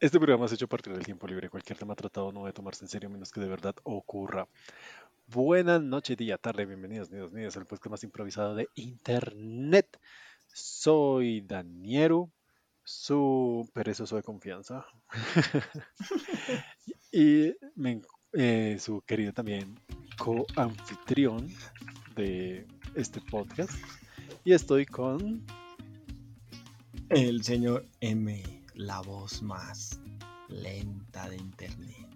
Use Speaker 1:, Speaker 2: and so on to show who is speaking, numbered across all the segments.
Speaker 1: Este programa es hecho a partir del tiempo libre. Cualquier tema tratado no debe tomarse en serio menos que de verdad ocurra. Buenas noches, día, tarde, bienvenidos, niños, niñas, al podcast más improvisado de internet. Soy Daniero, su perezoso de confianza. y eh, su querido también co-anfitrión de este podcast. Y estoy con
Speaker 2: El señor M, la voz más lenta de internet.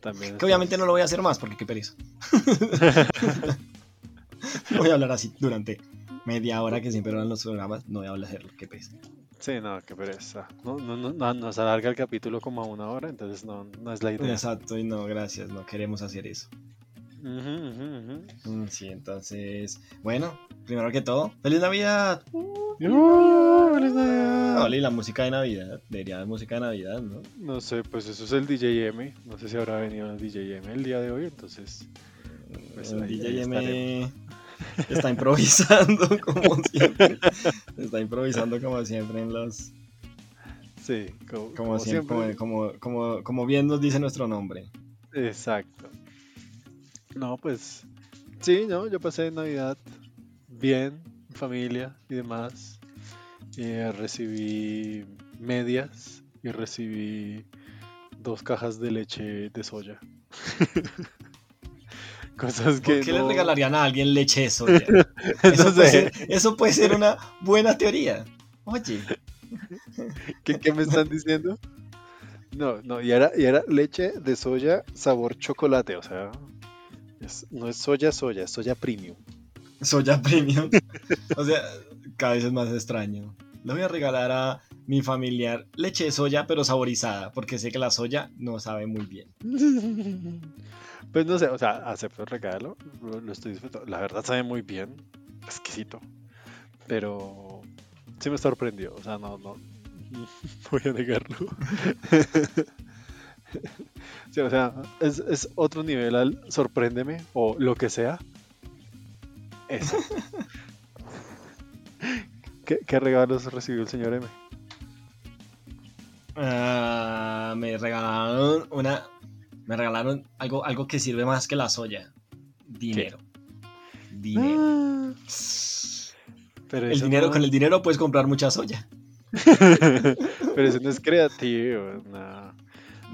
Speaker 1: también.
Speaker 2: Que obviamente no lo voy a hacer más porque qué pereza. voy a hablar así durante media hora que siempre eran los programas. No voy a hablar hacerlo, qué pereza.
Speaker 1: Sí, no, qué pereza. No, no, no, no, nos alarga el capítulo como a una hora, entonces no, no es la idea.
Speaker 2: Exacto, y no, gracias, no queremos hacer eso. Mm, Sí, entonces, bueno, primero que todo, ¡Feliz Navidad!
Speaker 1: ¡Uh, feliz Navidad!
Speaker 2: Oli, la música de Navidad, debería haber música de Navidad, ¿no?
Speaker 1: No sé, pues eso es el DJ M. No sé si habrá venido el DJ M el día de hoy, entonces. Pues
Speaker 2: el
Speaker 1: ahí- ahí
Speaker 2: DJ M
Speaker 1: estaremos.
Speaker 2: está improvisando como siempre. Está improvisando como siempre en los.
Speaker 1: Sí, como,
Speaker 2: Como,
Speaker 1: como
Speaker 2: siempre, como, como, como bien nos dice nuestro nombre.
Speaker 1: Exacto. No, pues. Sí, no, yo pasé Navidad bien, en familia y demás. Eh, recibí medias y recibí dos cajas de leche de soya. Cosas que.
Speaker 2: ¿Por qué le regalarían a alguien leche de soya?
Speaker 1: No
Speaker 2: Eso, puede ser, eso puede ser una buena teoría. Oye,
Speaker 1: ¿Qué, qué me están diciendo? No, no, y era, y era leche de soya sabor chocolate, o sea, es- no es soya soya, es soya premium.
Speaker 2: soya premium. O sea, cada vez es más extraño. Le voy a regalar a mi familiar leche de soya, pero saborizada, porque sé que la soya no sabe muy bien.
Speaker 1: Pues no sé, o sea, acepto el regalo, lo, lo estoy disfrutando. La verdad sabe muy bien, exquisito, pero sí me sorprendió, o sea, no, no, voy a negarlo. Sí, o sea, es, es otro nivel al sorpréndeme o lo que sea. Eso. ¿Qué, qué regalos recibió el señor M?
Speaker 2: Ah, me regalaron una. Me regalaron algo, algo que sirve más que la soya. Dinero. Dinero.
Speaker 1: Ah, pero
Speaker 2: El dinero,
Speaker 1: no-
Speaker 2: con el dinero puedes comprar mucha soya.
Speaker 1: pero eso no es creativo. no.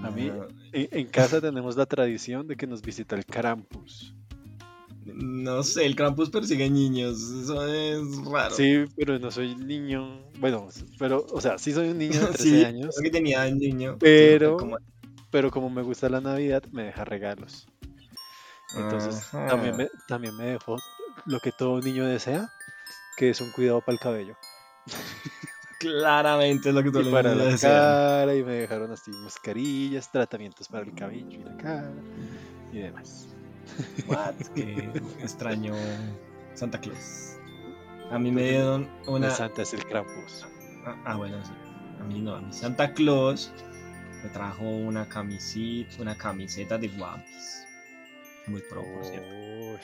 Speaker 1: A mí,
Speaker 2: No,
Speaker 1: en, en casa tenemos la tradición de que nos visita el Krampus.
Speaker 2: no sé, el Krampus persigue niños. Eso es raro.
Speaker 1: Sí, pero no soy niño. Bueno, pero, o sea, sí soy un niño de 13
Speaker 2: Sí,
Speaker 1: años.
Speaker 2: creo que tenía un niño.
Speaker 1: Pero-
Speaker 2: Como-
Speaker 1: pero como me gusta la Navidad, me deja regalos. Entonces,
Speaker 2: Ajá.
Speaker 1: también me, también me dejó lo que todo niño desea, que es un cuidado para el cabello.
Speaker 2: Claramente es lo que tú
Speaker 1: Y
Speaker 2: le
Speaker 1: para la
Speaker 2: deseas.
Speaker 1: cara, y me dejaron así mascarillas, tratamientos para el cabello y la cara, y demás.
Speaker 2: What? Qué extraño Santa Claus. A mí me dieron
Speaker 1: Una santa es el Krampus.
Speaker 2: Ah, ah, bueno, sí. A mí no, a mí Santa Claus me trajo una camisita, una camiseta de One Piece. Muy pro, por cierto.
Speaker 1: Uy,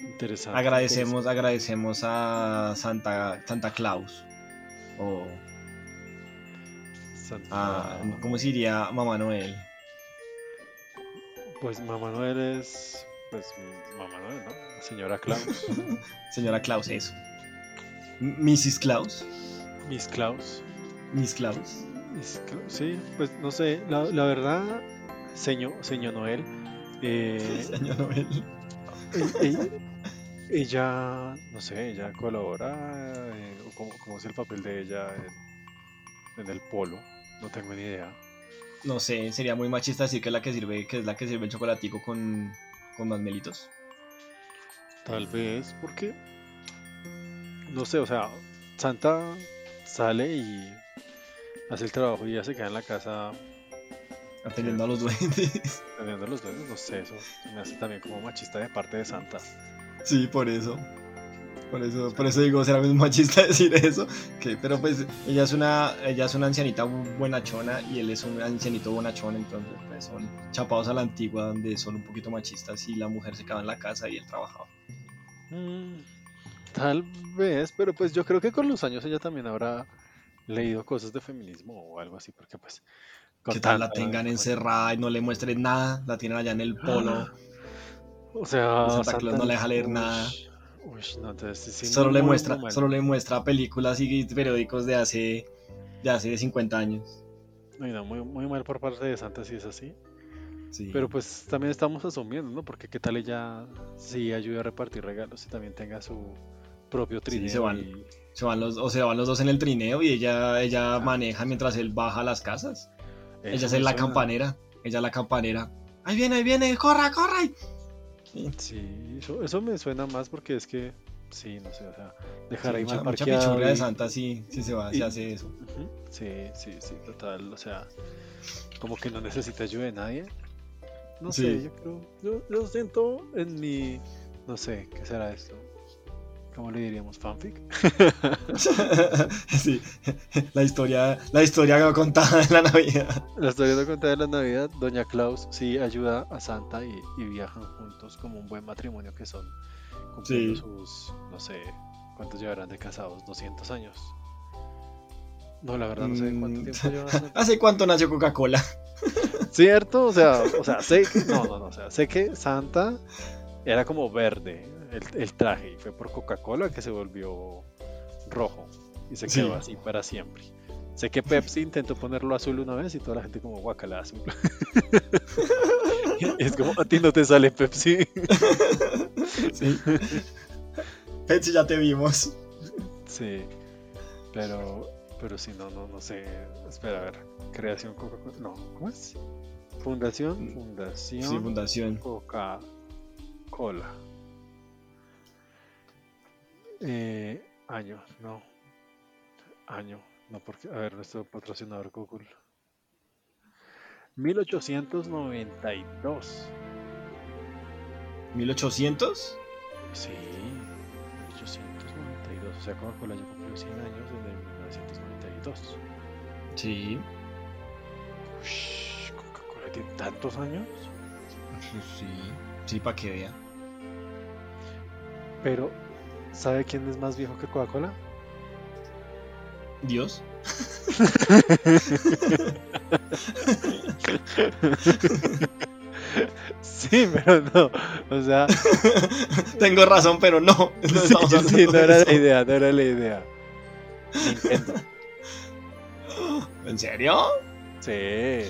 Speaker 1: Interesante.
Speaker 2: Agradecemos, agradecemos a Santa, Santa Claus. O a, ¿cómo se diría Mamá Noel?
Speaker 1: Pues Mamá Noel es. Pues Mamá Noel, ¿no? Señora Claus.
Speaker 2: Señora Claus, eso. Mrs. Claus.
Speaker 1: Miss Claus.
Speaker 2: Miss Claus.
Speaker 1: Miss Cla- Sí, pues no sé. La, la verdad, señor, señor Noel. eh,
Speaker 2: Señor Noel.
Speaker 1: e- e- ella, no sé, ella colabora. eh, o ¿cómo, cómo es el papel de ella en, en el polo? No tengo ni idea.
Speaker 2: No sé, sería muy machista decir que es la que sirve, que es la que sirve el chocolatico con, con masmelitos.
Speaker 1: Tal vez porque. No sé, o sea, Santa sale y hace el trabajo y ya se queda en la casa
Speaker 2: Atendiendo a los duendes.
Speaker 1: teniendo los duendes. No sé, eso me hace también como machista de parte de Santa.
Speaker 2: Sí, por eso. Por eso, por eso digo, será muy machista decir eso. Que, pero pues ella es una, ella es una ancianita buenachona y él es un ancianito bonachón, entonces pues son chapados a la antigua donde son un poquito machistas y la mujer se quedaba en la casa y él trabajaba.
Speaker 1: Mm, tal vez, pero pues yo creo que con los años ella también habrá leído cosas de feminismo o algo así, porque pues...
Speaker 2: Que tal la tengan encerrada y no le muestren nada, la tienen allá en el polo.
Speaker 1: O sea,
Speaker 2: Santa Claus no le deja leer nada.
Speaker 1: Uy, no, entonces sí, sí,
Speaker 2: solo
Speaker 1: muy,
Speaker 2: le muestra,
Speaker 1: muy
Speaker 2: solo le muestra películas y periódicos de hace, de hace 50 años.
Speaker 1: Uy, no, muy, muy mal por parte de Santa si es así.
Speaker 2: Sí.
Speaker 1: Pero pues también estamos asumiendo, ¿no? Porque qué tal ella sí ayude a repartir regalos y también tenga su propio trineo.
Speaker 2: se van.
Speaker 1: y-
Speaker 2: se van los, o se van los dos en el trineo y ella, ella maneja mientras él baja a las casas.
Speaker 1: Eso
Speaker 2: ella es la
Speaker 1: suena.
Speaker 2: campanera. Ella es la campanera. Ahí viene, ahí viene, corra, corra.
Speaker 1: Sí, eso, eso me suena más porque es que, sí, no sé, o sea, dejar ahí
Speaker 2: mucha,
Speaker 1: mal
Speaker 2: de Santa sí, sí se va,
Speaker 1: y-
Speaker 2: se hace eso.
Speaker 1: Sí, sí, sí, total, o sea, como que no necesita ayuda de nadie. No sé,
Speaker 2: Sí.
Speaker 1: yo creo, yo, yo siento en mi, no sé, ¿qué será esto? ¿Cómo le diríamos? ¿Fanfic?
Speaker 2: sí, la historia, la historia contada en la Navidad.
Speaker 1: La historia no contada de la Navidad, Doña Claus sí ayuda a Santa y, y viajan juntos como un buen matrimonio que son, cumpliendo
Speaker 2: Sí.
Speaker 1: sus, no sé, ¿cuántos llevarán de casados? ¿200 años? No, la verdad no sé cuánto
Speaker 2: Mm,
Speaker 1: tiempo llevan. Santa.
Speaker 2: ¿Hace cuánto nació Coca-Cola?
Speaker 1: ¿Cierto? O sea, o sea, sé que, no, no, no, o sea, sé que Santa era como verde el, el traje y fue por Coca-Cola que se volvió rojo y se
Speaker 2: Sí.
Speaker 1: quedó así para siempre. Sé que Pepsi intentó ponerlo azul una vez y toda la gente como guacala azul. es como a ti no te sale Pepsi.
Speaker 2: Sí. Pepsi, ya te vimos.
Speaker 1: sí. Pero pero sí no no no sé. Espera, a ver. Creación Coca-Cola. No, ¿cómo es? Fundación, Fundación
Speaker 2: Sí, fundación.
Speaker 1: Coca-Cola. Eh, año, no. Año, no, porque, a ver, nuestro patrocinador Google. 1892.
Speaker 2: 1800.
Speaker 1: Sí, 1892. O sea, Coca-Cola ya cumplió 100 años el 1992.
Speaker 2: Sí.
Speaker 1: ¿Coca-Cola tiene tantos años?
Speaker 2: Sí. Sí, para que vea.
Speaker 1: Pero, ¿sabe quién es más viejo que Coca-Cola?
Speaker 2: Dios.
Speaker 1: Sí, pero no. O sea,
Speaker 2: Tengo razón, pero no. No
Speaker 1: sí, sí, no era
Speaker 2: eso.
Speaker 1: la idea, no era la idea. Nintendo.
Speaker 2: ¿En serio?
Speaker 1: Sí.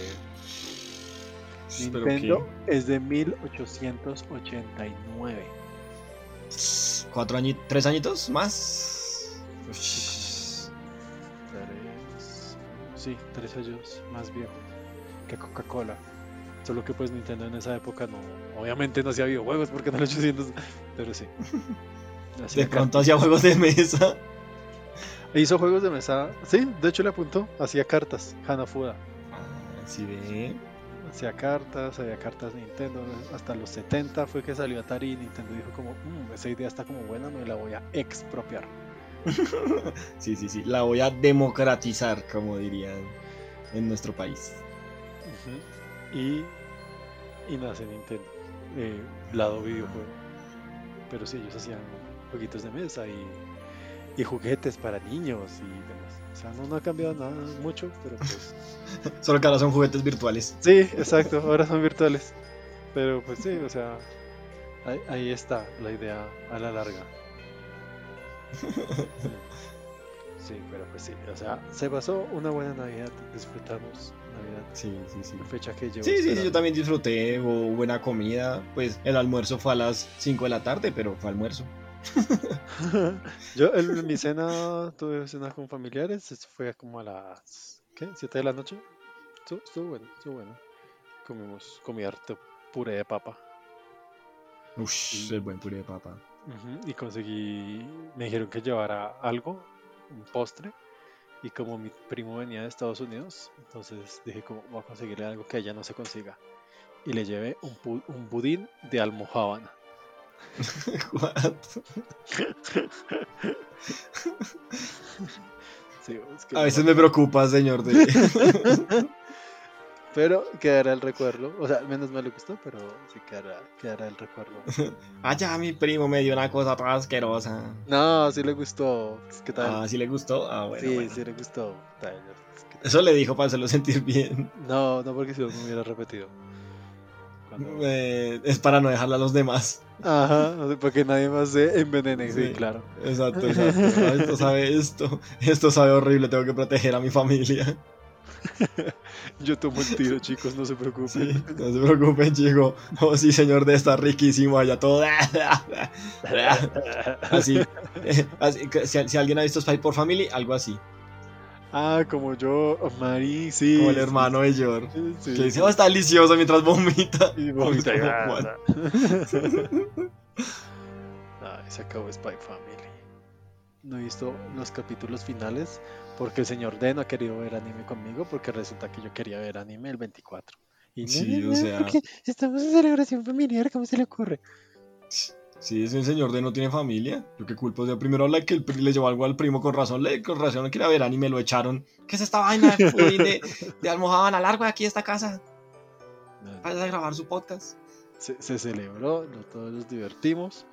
Speaker 2: ¿Pero
Speaker 1: Nintendo es de 1889.
Speaker 2: ¿Cuatro añitos? ¿Tres añitos más?
Speaker 1: Tres, sí, tres años más viejo que Coca-Cola. Solo que pues Nintendo en esa época no, obviamente no hacía videojuegos porque no los 800, pero sí.
Speaker 2: De pronto hacía juegos de mesa.
Speaker 1: Hizo juegos de mesa, sí, de hecho le apuntó, hacía cartas, Hanafuda.
Speaker 2: Ah, sí ve.
Speaker 1: Hacía cartas, había cartas Nintendo, hasta los 70 fue que salió Atari y Nintendo dijo como, "Mm, esa idea está como buena, me la voy a expropiar.
Speaker 2: Sí, sí, sí. La voy a democratizar, como dirían en nuestro país.
Speaker 1: Y, y nace Nintendo, eh, lado videojuego. Pero sí, ellos hacían jueguitos de mesa y, y juguetes para niños y demás. Sea, no, no ha cambiado nada mucho, pero pues...
Speaker 2: Solo que ahora son juguetes virtuales.
Speaker 1: Sí, exacto, ahora son virtuales. Pero pues sí, o sea, ahí, ahí está la idea a la larga. Sí, pero pues sí, o sea, se pasó una buena Navidad, disfrutamos Navidad,
Speaker 2: Sí, sí, sí.
Speaker 1: fecha que llevo
Speaker 2: Sí, sí, sí, yo también disfruté, hubo buena comida. Pues el almuerzo fue a las 5 de la tarde, pero fue almuerzo.
Speaker 1: Yo en mi cena tuve cena con familiares, fue como a las ¿qué? 7 de la noche. Estuvo, estuvo bueno, estuvo bueno. Comimos, comí harto puré de papa.
Speaker 2: Ush, el buen puré de papa.
Speaker 1: Y conseguí, me dijeron que llevara algo, un postre. Y como mi primo venía de Estados Unidos, entonces dije como voy a conseguirle algo que allá no se consiga. Y le llevé un, un budín de almojábana.
Speaker 2: What?
Speaker 1: Sí, es que
Speaker 2: A
Speaker 1: no-
Speaker 2: veces me preocupa, señor. De...
Speaker 1: Pero quedará el recuerdo. O sea, al menos me le gustó, pero sí quedará, quedará el recuerdo.
Speaker 2: Allá mi primo me dio una cosa toda asquerosa.
Speaker 1: No, sí le gustó. ¿Qué tal?
Speaker 2: Ah, sí le gustó. Ah, bueno.
Speaker 1: sí,
Speaker 2: bueno.
Speaker 1: sí le gustó. Tal, ¿qué tal?
Speaker 2: Eso le dijo para hacerlo sentir bien.
Speaker 1: No, no porque si no me hubiera repetido. Cuando-
Speaker 2: Eh, es para no dejarla a los demás.
Speaker 1: Ajá, para que nadie más se envenene, sí,
Speaker 2: Sí.
Speaker 1: claro.
Speaker 2: Exacto, exacto. Ah, Esto sabe esto. Esto sabe horrible. Tengo que proteger a mi familia.
Speaker 1: Yo tomo el tiro, chicos, no se preocupen.
Speaker 2: Sí, no se preocupen, chico. Oh, sí, señor, de está riquísimo allá todo. Así. eh, así si alguien ha visto Spy por Family, algo así.
Speaker 1: Ah, como yo, Mari, sí.
Speaker 2: Como el
Speaker 1: sí,
Speaker 2: hermano de George.
Speaker 1: sí, sí.
Speaker 2: Que dice, oh, está delicioso mientras vomita.
Speaker 1: Y vomita se acabó Spy Family. No he visto los capítulos finales porque el señor D no ha querido ver anime conmigo porque resulta que yo quería ver anime el 24. Y no,
Speaker 2: Sí,
Speaker 1: no,
Speaker 2: o sea-
Speaker 1: porque estamos en celebración familiar, ¿cómo se le ocurre?
Speaker 2: Sí, ese señor de no tiene familia. Yo qué culpa. O sea, primero la que le llevó algo al primo con razón. Le, con razón no quería ver anime, lo echaron. ¿Qué es esta vaina de, almohadana largo de aquí de esta casa? Vaya a grabar su podcast.
Speaker 1: Se, se celebró, no todos nos divertimos,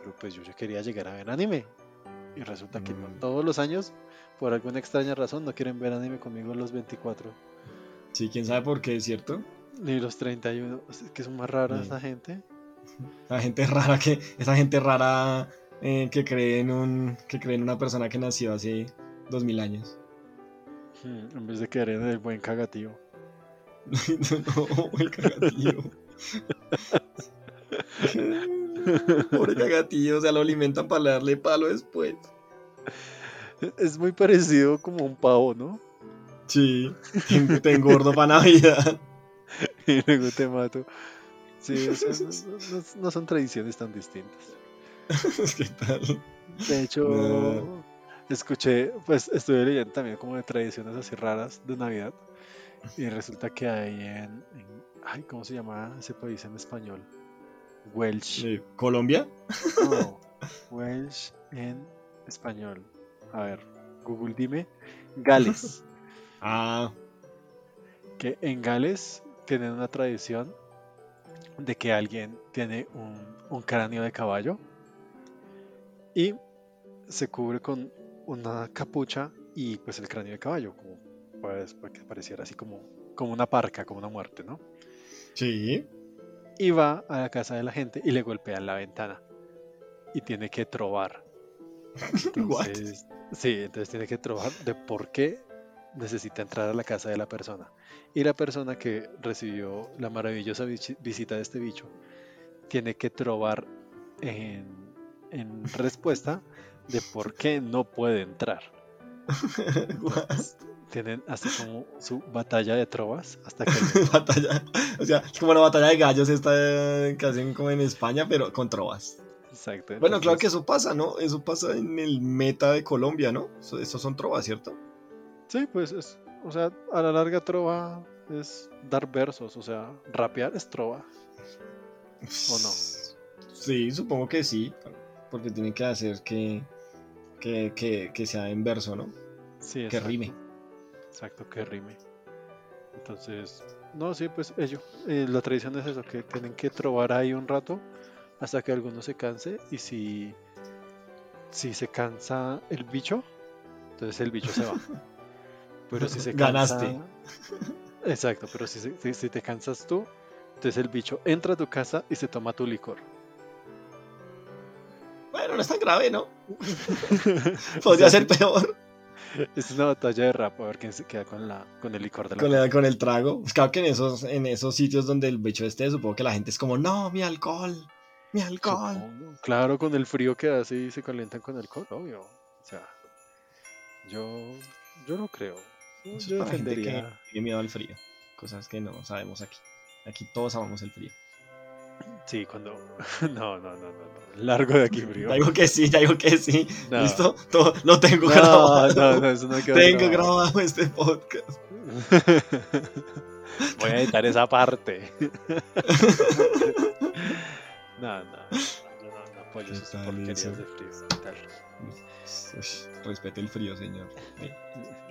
Speaker 1: pero pues yo ya quería llegar a ver anime. Y resulta que no
Speaker 2: Mm.
Speaker 1: todos los años, por alguna extraña razón, no quieren ver anime conmigo los 24
Speaker 2: Sí, quién sabe por qué, ¿cierto?
Speaker 1: ni los 31. Es que son más raras
Speaker 2: Sí.
Speaker 1: esa gente.
Speaker 2: La gente rara que. Esa gente rara eh, que cree en un. que cree en una persona que nació hace dos mil años.
Speaker 1: Hmm, En vez de querer en el buen cagativo.
Speaker 2: no, el cagatillo. Pobre cagatillo, o sea, lo alimentan para darle palo después.
Speaker 1: Es muy parecido como un pavo, ¿no?
Speaker 2: Sí, te engordo para Navidad.
Speaker 1: Y luego te mato. Sí, o sea, no, no- no son tradiciones tan distintas.
Speaker 2: ¿Qué tal?
Speaker 1: De hecho,
Speaker 2: No.
Speaker 1: escuché, pues estuve leyendo también como de tradiciones así raras de Navidad. Y resulta que hay en, en- ay, ¿cómo se llama ese país en español? Welsh.
Speaker 2: Eh, ¿Colombia?
Speaker 1: No, Welsh en español. A ver, Google dime. Gales.
Speaker 2: Ah,
Speaker 1: Que en Gales tienen una tradición de que alguien tiene un, un cráneo de caballo y se cubre con una capucha y pues el cráneo de caballo, como pues para que pareciera así como, como una parca, como una muerte, ¿no?
Speaker 2: sí.
Speaker 1: Y va a la casa de la gente y le golpea la ventana y tiene que trobar. Entonces, sí, entonces tiene que trobar de por qué necesita entrar a la casa de la persona. Y la persona que recibió la maravillosa visita de este bicho tiene que trobar en, en respuesta de por qué no puede entrar. Tienen así como su batalla de trovas hasta que
Speaker 2: batalla. O sea, es como la batalla de gallos esta que hacen como en España, pero con trovas.
Speaker 1: Exacto.
Speaker 2: Bueno, claro
Speaker 1: entonces-
Speaker 2: que eso pasa, ¿no? Eso pasa en el meta de Colombia, ¿no? Eso, esos son trovas, ¿cierto?
Speaker 1: Sí, pues es, o sea, a la larga trova es dar versos, o sea, rapear es trova. ¿O no?
Speaker 2: Sí, supongo que sí, porque tienen que hacer que, que, que, que sea en verso, ¿no?
Speaker 1: Sí,
Speaker 2: Que
Speaker 1: exacto,
Speaker 2: rime.
Speaker 1: Exacto, que rime. Entonces, no, sí, pues ello. eh, la tradición es eso, que tienen que trobar ahí un rato hasta que alguno se canse y si, si se cansa el bicho, entonces el bicho se va. Pero si se cansa...
Speaker 2: Ganaste.
Speaker 1: Exacto, pero si, si, si te cansas tú, entonces el bicho entra a tu casa y se toma tu licor.
Speaker 2: Bueno, no es tan grave, ¿no? Podría ser peor
Speaker 1: Es una batalla de rap a ver quién se queda con, la, con el licor de la
Speaker 2: con, la- con el trago. Pues claro que en esos, en esos sitios donde el bicho esté, supongo que la gente es como, no, mi alcohol, mi alcohol.
Speaker 1: Supongo. Claro, con el frío que hace y se calientan con alcohol, obvio. O sea, yo, yo no creo.
Speaker 2: Eso es para gente que tiene miedo al frío. Cosas que no sabemos aquí. Aquí todos amamos el frío.
Speaker 1: Sí, cuando. No, no, no, no, no. Largo de aquí, frío.
Speaker 2: Ya digo que sí, ya digo que sí.
Speaker 1: No.
Speaker 2: ¿Listo? Todo, lo tengo
Speaker 1: No,
Speaker 2: grabado.
Speaker 1: no, no, eso no quedó
Speaker 2: tengo
Speaker 1: grabado.
Speaker 2: grabado este podcast.
Speaker 1: Voy a editar esa parte. no, no, yo no, no apoyo
Speaker 2: ¿Qué
Speaker 1: esas porquerías de frío. ¿Qué tal?
Speaker 2: Respete el frío, señor. Eh,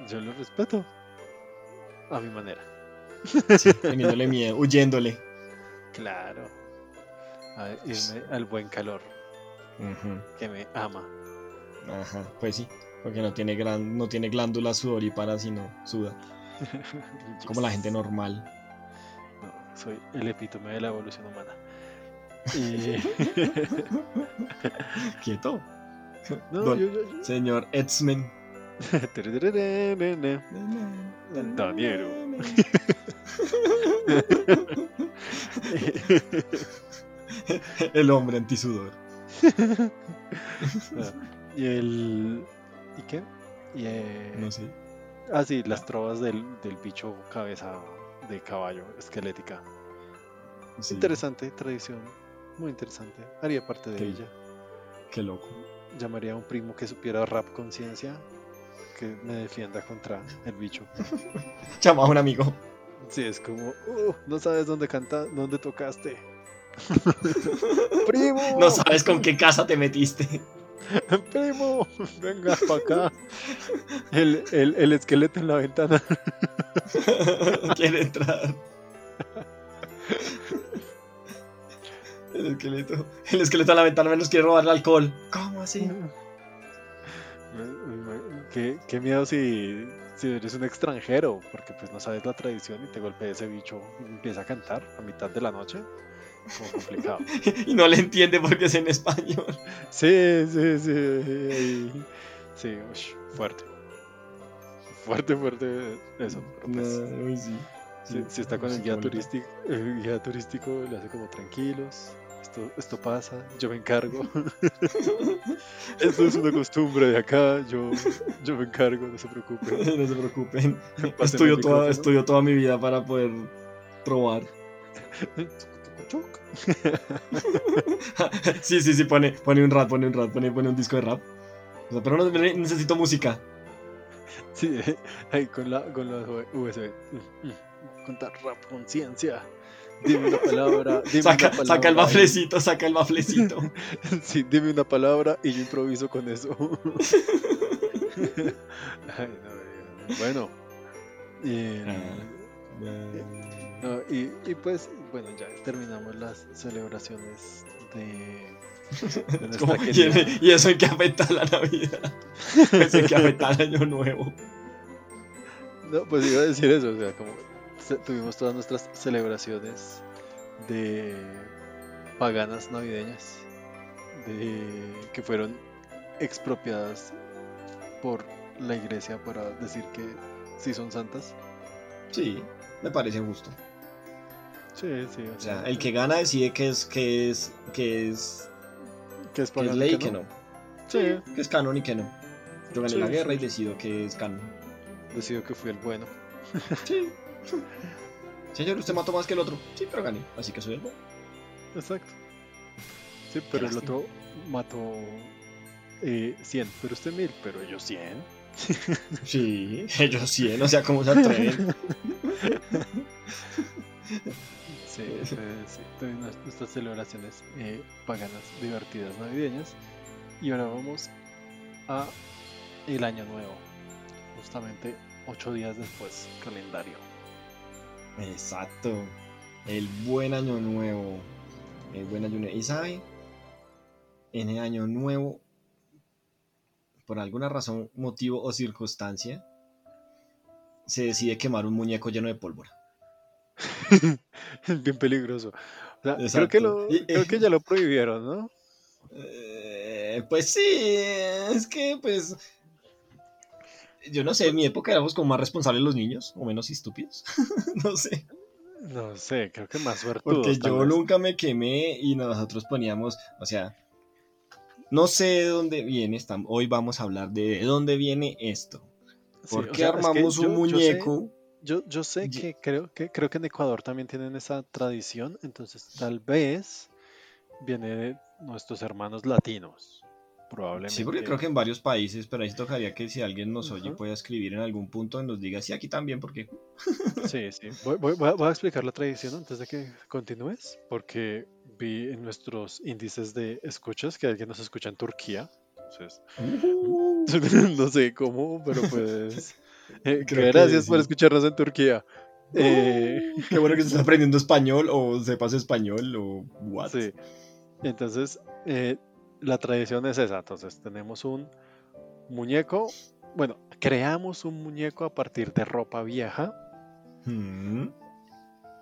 Speaker 1: Yo lo respeto a mi manera.
Speaker 2: Sí, teniéndole miedo, huyéndole.
Speaker 1: Claro. A irme al buen calor, que me ama.
Speaker 2: Ajá, pues sí, porque no tiene, gran, no tiene glándulas sudoríparas, sino suda. Como la gente normal.
Speaker 1: No, soy el epítome de la evolución humana. Y...
Speaker 2: Quieto.
Speaker 1: No,
Speaker 2: Don-
Speaker 1: yo, yo, yo-
Speaker 2: Señor Edsman. El hombre antisudor.
Speaker 1: y el. ¿Y qué? Y, eh,
Speaker 2: No sé.
Speaker 1: Ah, sí, las trovas del, del bicho cabeza de caballo esquelética.
Speaker 2: Sí,
Speaker 1: Interesante tradición, muy interesante. Haría parte de
Speaker 2: Qué-
Speaker 1: ella.
Speaker 2: Qué loco.
Speaker 1: Llamaría a un primo que supiera rap conciencia que me defienda contra el bicho.
Speaker 2: Llama a un amigo.
Speaker 1: Sí, es como, "Uh, no sabes dónde canta, dónde tocaste. primo,
Speaker 2: No sabes con qué casa te metiste.
Speaker 1: primo, venga para acá. El, el, el esqueleto en la ventana.
Speaker 2: Quiere entrar. El esqueleto. El esqueleto a la ventana menos quiere robar el alcohol. ¿Cómo así?
Speaker 1: Me- Qué, qué miedo si, si eres un extranjero, porque pues no sabes la tradición y te golpea ese bicho y empieza a cantar a mitad de la noche. Como complicado.
Speaker 2: Y no le entiende porque es en español.
Speaker 1: Sí, sí, sí. Sí, ush, fuerte. Fuerte, fuerte eso. pero pues,
Speaker 2: uy, sí.
Speaker 1: si, si está con el guía turístico, el guía turístico le hace como tranquilos. Esto, esto pasa, yo me encargo. esto es una costumbre de acá, yo, yo me encargo, no se preocupen.
Speaker 2: No se preocupen. Estudio toda, estudio toda mi vida para poder probar. Sí, sí, sí, pone, pone un rap, pone un rap, pone, pone un disco de rap. O sea, pero no necesito música.
Speaker 1: Sí, ahí con la, con la USB. Mm, mm, Contar rap conciencia. Dime una palabra. Dime
Speaker 2: Saca,
Speaker 1: una
Speaker 2: saca el baflecito, saca el baflecito.
Speaker 1: Sí, dime una palabra y yo improviso con eso. Ay, no, eh, bueno. Y, no, y, y pues, bueno, ya terminamos las celebraciones de,
Speaker 2: como, ¿y,
Speaker 1: querida.
Speaker 2: ¿Y eso en qué afecta la Navidad? Pues en qué afecta al Año Nuevo.
Speaker 1: No, pues iba a decir eso, o sea, como tuvimos todas nuestras celebraciones de paganas navideñas, de que fueron expropiadas por la iglesia para decir que sí son santas.
Speaker 2: Sí, me parece justo.
Speaker 1: Sí, sí,
Speaker 2: O sea, el que gana decide que es, que es, que es,
Speaker 1: que es,
Speaker 2: que es ley y
Speaker 1: que
Speaker 2: que
Speaker 1: no.
Speaker 2: no.
Speaker 1: Sí,
Speaker 2: Que es canon y que no. Yo gané
Speaker 1: Sí,
Speaker 2: la guerra
Speaker 1: sí.
Speaker 2: y decido que es canon.
Speaker 1: decido que fui el bueno.
Speaker 2: Sí. Señor, usted mató más que el otro. Sí, pero gané. Así que soy el bueno.
Speaker 1: Exacto. Sí, pero el otro mató eh, 100, pero usted 1000, pero yo 100.
Speaker 2: Sí, ellos 100, o sea, ¿cómo se atreven?
Speaker 1: Sí, sí, sí. Tuvimos nuestras celebraciones eh, paganas divertidas navideñas. Y ahora vamos a el año nuevo. Justamente ocho días después, calendario.
Speaker 2: Exacto. El buen año nuevo. El buen año nuevo. ¿Y sabe? En el año nuevo, por alguna razón, motivo o circunstancia, se decide quemar un muñeco lleno de pólvora.
Speaker 1: Es bien peligroso. O sea, creo,
Speaker 2: Exacto.
Speaker 1: que lo,
Speaker 2: Y-
Speaker 1: creo que ya lo prohibieron, ¿no?
Speaker 2: Eh, pues sí, es que pues... Yo no sé, en mi época éramos como más responsables los niños, o menos estúpidos. no sé.
Speaker 1: No sé, creo que más suerte.
Speaker 2: Porque yo nunca me quemé y nosotros poníamos, o sea, no sé de dónde viene, hoy vamos a hablar de de dónde viene esto. ¿Por qué armamos un muñeco?
Speaker 1: Yo, yo sé
Speaker 2: Ye-
Speaker 1: que creo que creo que en Ecuador también tienen esa tradición, entonces tal vez viene de nuestros hermanos latinos, probablemente.
Speaker 2: Sí, porque creo que en varios países, pero ahí tocaría que si alguien nos oye
Speaker 1: Ajá.
Speaker 2: pueda escribir en algún punto y nos diga, sí, aquí también, porque...
Speaker 1: Sí, sí. Voy, voy- voy a, explicar la tradición antes de que continúes, porque vi en nuestros índices de escuchas que alguien nos escucha en Turquía. Entonces, no sé cómo, pero pues. eh, gracias por
Speaker 2: sí.
Speaker 1: escucharnos en Turquía. Eh,
Speaker 2: Qué bueno que estés aprendiendo español o sepas español o what.
Speaker 1: sí. Entonces, eh, la tradición es esa. Entonces, tenemos un muñeco. Bueno, creamos un muñeco a partir de ropa vieja.
Speaker 2: Mm.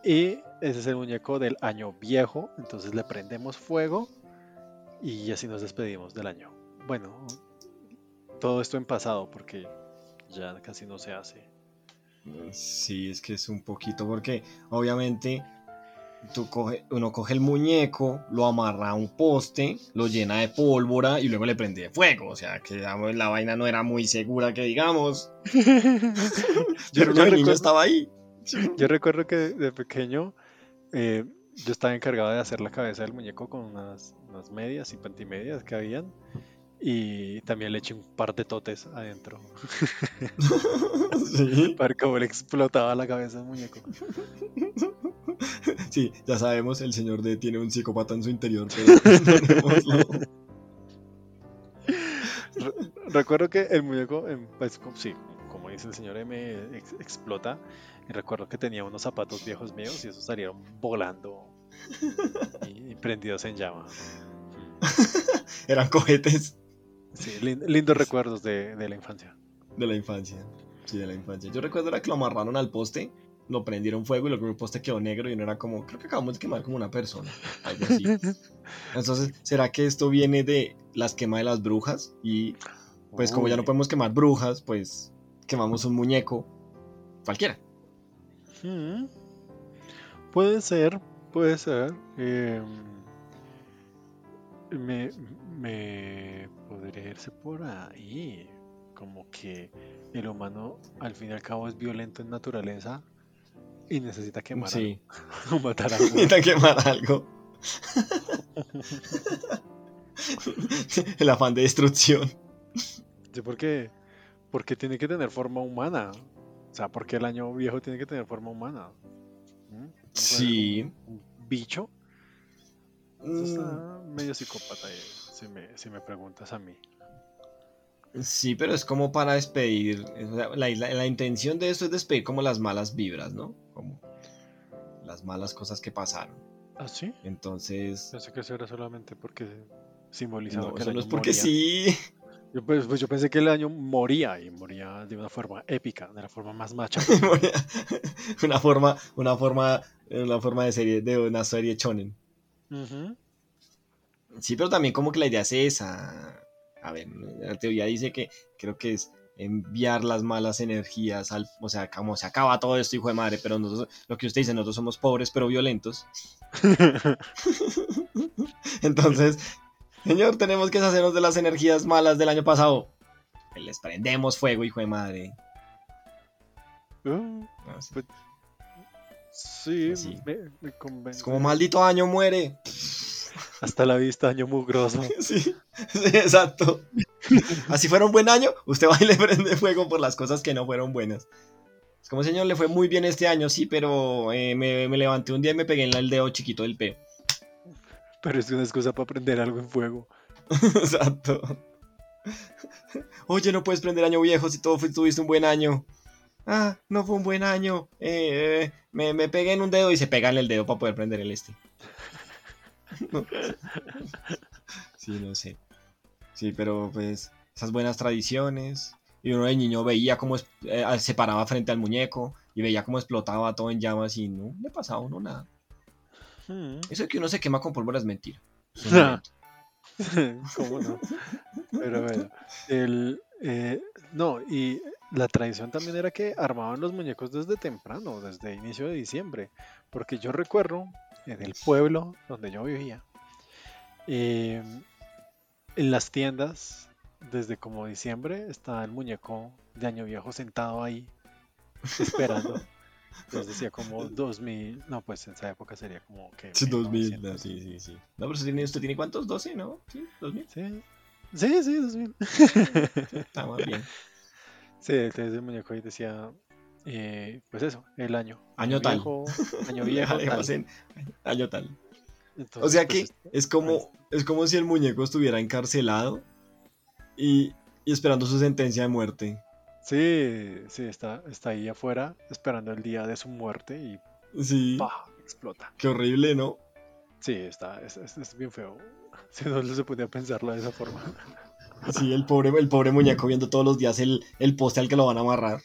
Speaker 1: Y ese es el muñeco del año viejo. Entonces le prendemos fuego y así nos despedimos del año. Bueno, todo esto en pasado porque ya casi no se hace.
Speaker 2: Sí, es que es un poquito porque obviamente tú coge, uno coge el muñeco, lo amarra a un poste, lo llena de pólvora y luego le prende fuego. O sea, que digamos, la vaina no era muy segura que digamos.
Speaker 1: Yo,
Speaker 2: Pero
Speaker 1: yo
Speaker 2: el niño estaba ahí.
Speaker 1: yo recuerdo que de pequeño eh, yo estaba encargado de hacer la cabeza del muñeco con unas, unas medias y pantimedias que habían. Y también le eché un par de totes adentro
Speaker 2: sí.
Speaker 1: para ver cómo le explotaba la cabeza al muñeco.
Speaker 2: Sí, ya sabemos, el señor D tiene un psicópata en su interior, pero.
Speaker 1: Re- Recuerdo que el muñeco, em, pues sí, como dice el señor M, ex- explota. Y recuerdo que tenía unos zapatos viejos míos y esos salieron volando y, y prendidos en llama.
Speaker 2: Eran cohetes
Speaker 1: Sí, lin- lindos recuerdos de, de la infancia.
Speaker 2: de la infancia. Sí, de la infancia. Yo recuerdo era que lo amarraron al poste, lo prendieron fuego y el poste quedó negro y no era como, creo que acabamos de quemar como una persona, algo así. Entonces, ¿será que esto viene de las quemas de las brujas? Y pues como ya no podemos quemar brujas, pues quemamos un muñeco cualquiera.
Speaker 1: Mm. Puede ser, puede ser. em, me, me podría irse por ahí. Como que el humano al fin y al cabo es violento en naturaleza y necesita quemar
Speaker 2: Sí,
Speaker 1: algo, o matar algo.
Speaker 2: necesitan quemar algo. el afán de destrucción.
Speaker 1: Sí, porque, porque tiene que tener forma humana. O sea, porque el año viejo tiene que tener forma humana. ¿Mm? ¿No puede ser
Speaker 2: Sí.
Speaker 1: Un bicho. Eso
Speaker 2: Mm,
Speaker 1: está medio psicópata, eh, si me, si me preguntas a mí.
Speaker 2: Sí, pero es como para despedir. la, la- la intención de esto es despedir como las malas vibras, ¿no? Como las malas cosas que pasaron.
Speaker 1: ¿Ah, sí?
Speaker 2: Entonces.
Speaker 1: Pensé que eso era solamente porque simbolizaba
Speaker 2: No,
Speaker 1: que el año
Speaker 2: es porque
Speaker 1: moría.
Speaker 2: sí.
Speaker 1: Yo, pues, pues yo pensé que el año moría y moría de una forma épica, de la forma más macha.
Speaker 2: una forma, una forma, una forma de serie, de una serie chonen. Sí, pero también como que la idea es esa. A ver, la teoría dice que creo que es enviar las malas energías al, o sea, como se acaba todo esto, hijo de madre, pero nosotros, lo que usted dice, nosotros somos pobres pero violentos. Entonces, señor, tenemos que deshacernos de las energías malas del año pasado. Les prendemos fuego, hijo de madre.
Speaker 1: Uh,
Speaker 2: No sé.
Speaker 1: Pues, sí,
Speaker 2: Sí.
Speaker 1: Me, me convence.
Speaker 2: Es como maldito año muere.
Speaker 1: Hasta la vista, año mugroso.
Speaker 2: Sí, sí, exacto. Así fuera un buen año, usted va y le prende fuego por las cosas que no fueron buenas. Es como, señor, le fue muy bien este año, sí, pero eh, me, me levanté un día y me pegué en el dedo chiquito del peo.
Speaker 1: Pero es una excusa para prender algo en fuego.
Speaker 2: Exacto. Oye, no puedes prender año viejo si todo fue- tuviste un buen año. Ah, no fue un buen año. Eh, eh, me, me pegué en un dedo y se pega en el dedo para poder prender el este. No. Sí, no sé. Sí, pero pues esas buenas tradiciones. Y uno de niño veía cómo eh, se paraba frente al muñeco y veía cómo explotaba todo en llamas y no le pasaba a uno nada.
Speaker 1: Hmm.
Speaker 2: Eso de que uno se quema con pólvora es mentira. Es.
Speaker 1: ¿Cómo no? Pero bueno, el, eh, no, y la tradición también era que armaban los muñecos desde temprano, desde inicio de diciembre, porque yo recuerdo en el pueblo donde yo vivía, eh, en las tiendas, desde como diciembre, estaba el muñeco de Año Viejo sentado ahí, esperando. Entonces decía como 2000, no, pues en esa época sería como que...
Speaker 2: Sí, 2000,
Speaker 1: 1900.
Speaker 2: no, sí, sí, sí. No, pero usted tiene, usted tiene cuántos, 12, ¿no? Sí, 2000.
Speaker 1: Sí, sí, sí, 2000.
Speaker 2: Está más bien.
Speaker 1: Sí, entonces el muñeco ahí decía, eh, pues eso, el año.
Speaker 2: Año tal.
Speaker 1: viejo, año viejo. Tal.
Speaker 2: año tal.
Speaker 1: Entonces,
Speaker 2: O sea
Speaker 1: pues,
Speaker 2: que
Speaker 1: esto-
Speaker 2: es como, es como si el muñeco estuviera encarcelado y, y esperando su sentencia de muerte.
Speaker 1: Sí, sí, está, está ahí afuera esperando el día de su muerte y
Speaker 2: Sí,
Speaker 1: ¡pah! explota.
Speaker 2: qué horrible, ¿no?
Speaker 1: Sí, está, es, es- es bien feo. Si no se podía pensarlo de esa forma.
Speaker 2: Sí, el pobre, el pobre muñeco viendo todos los días el, el poste al que lo van a amarrar.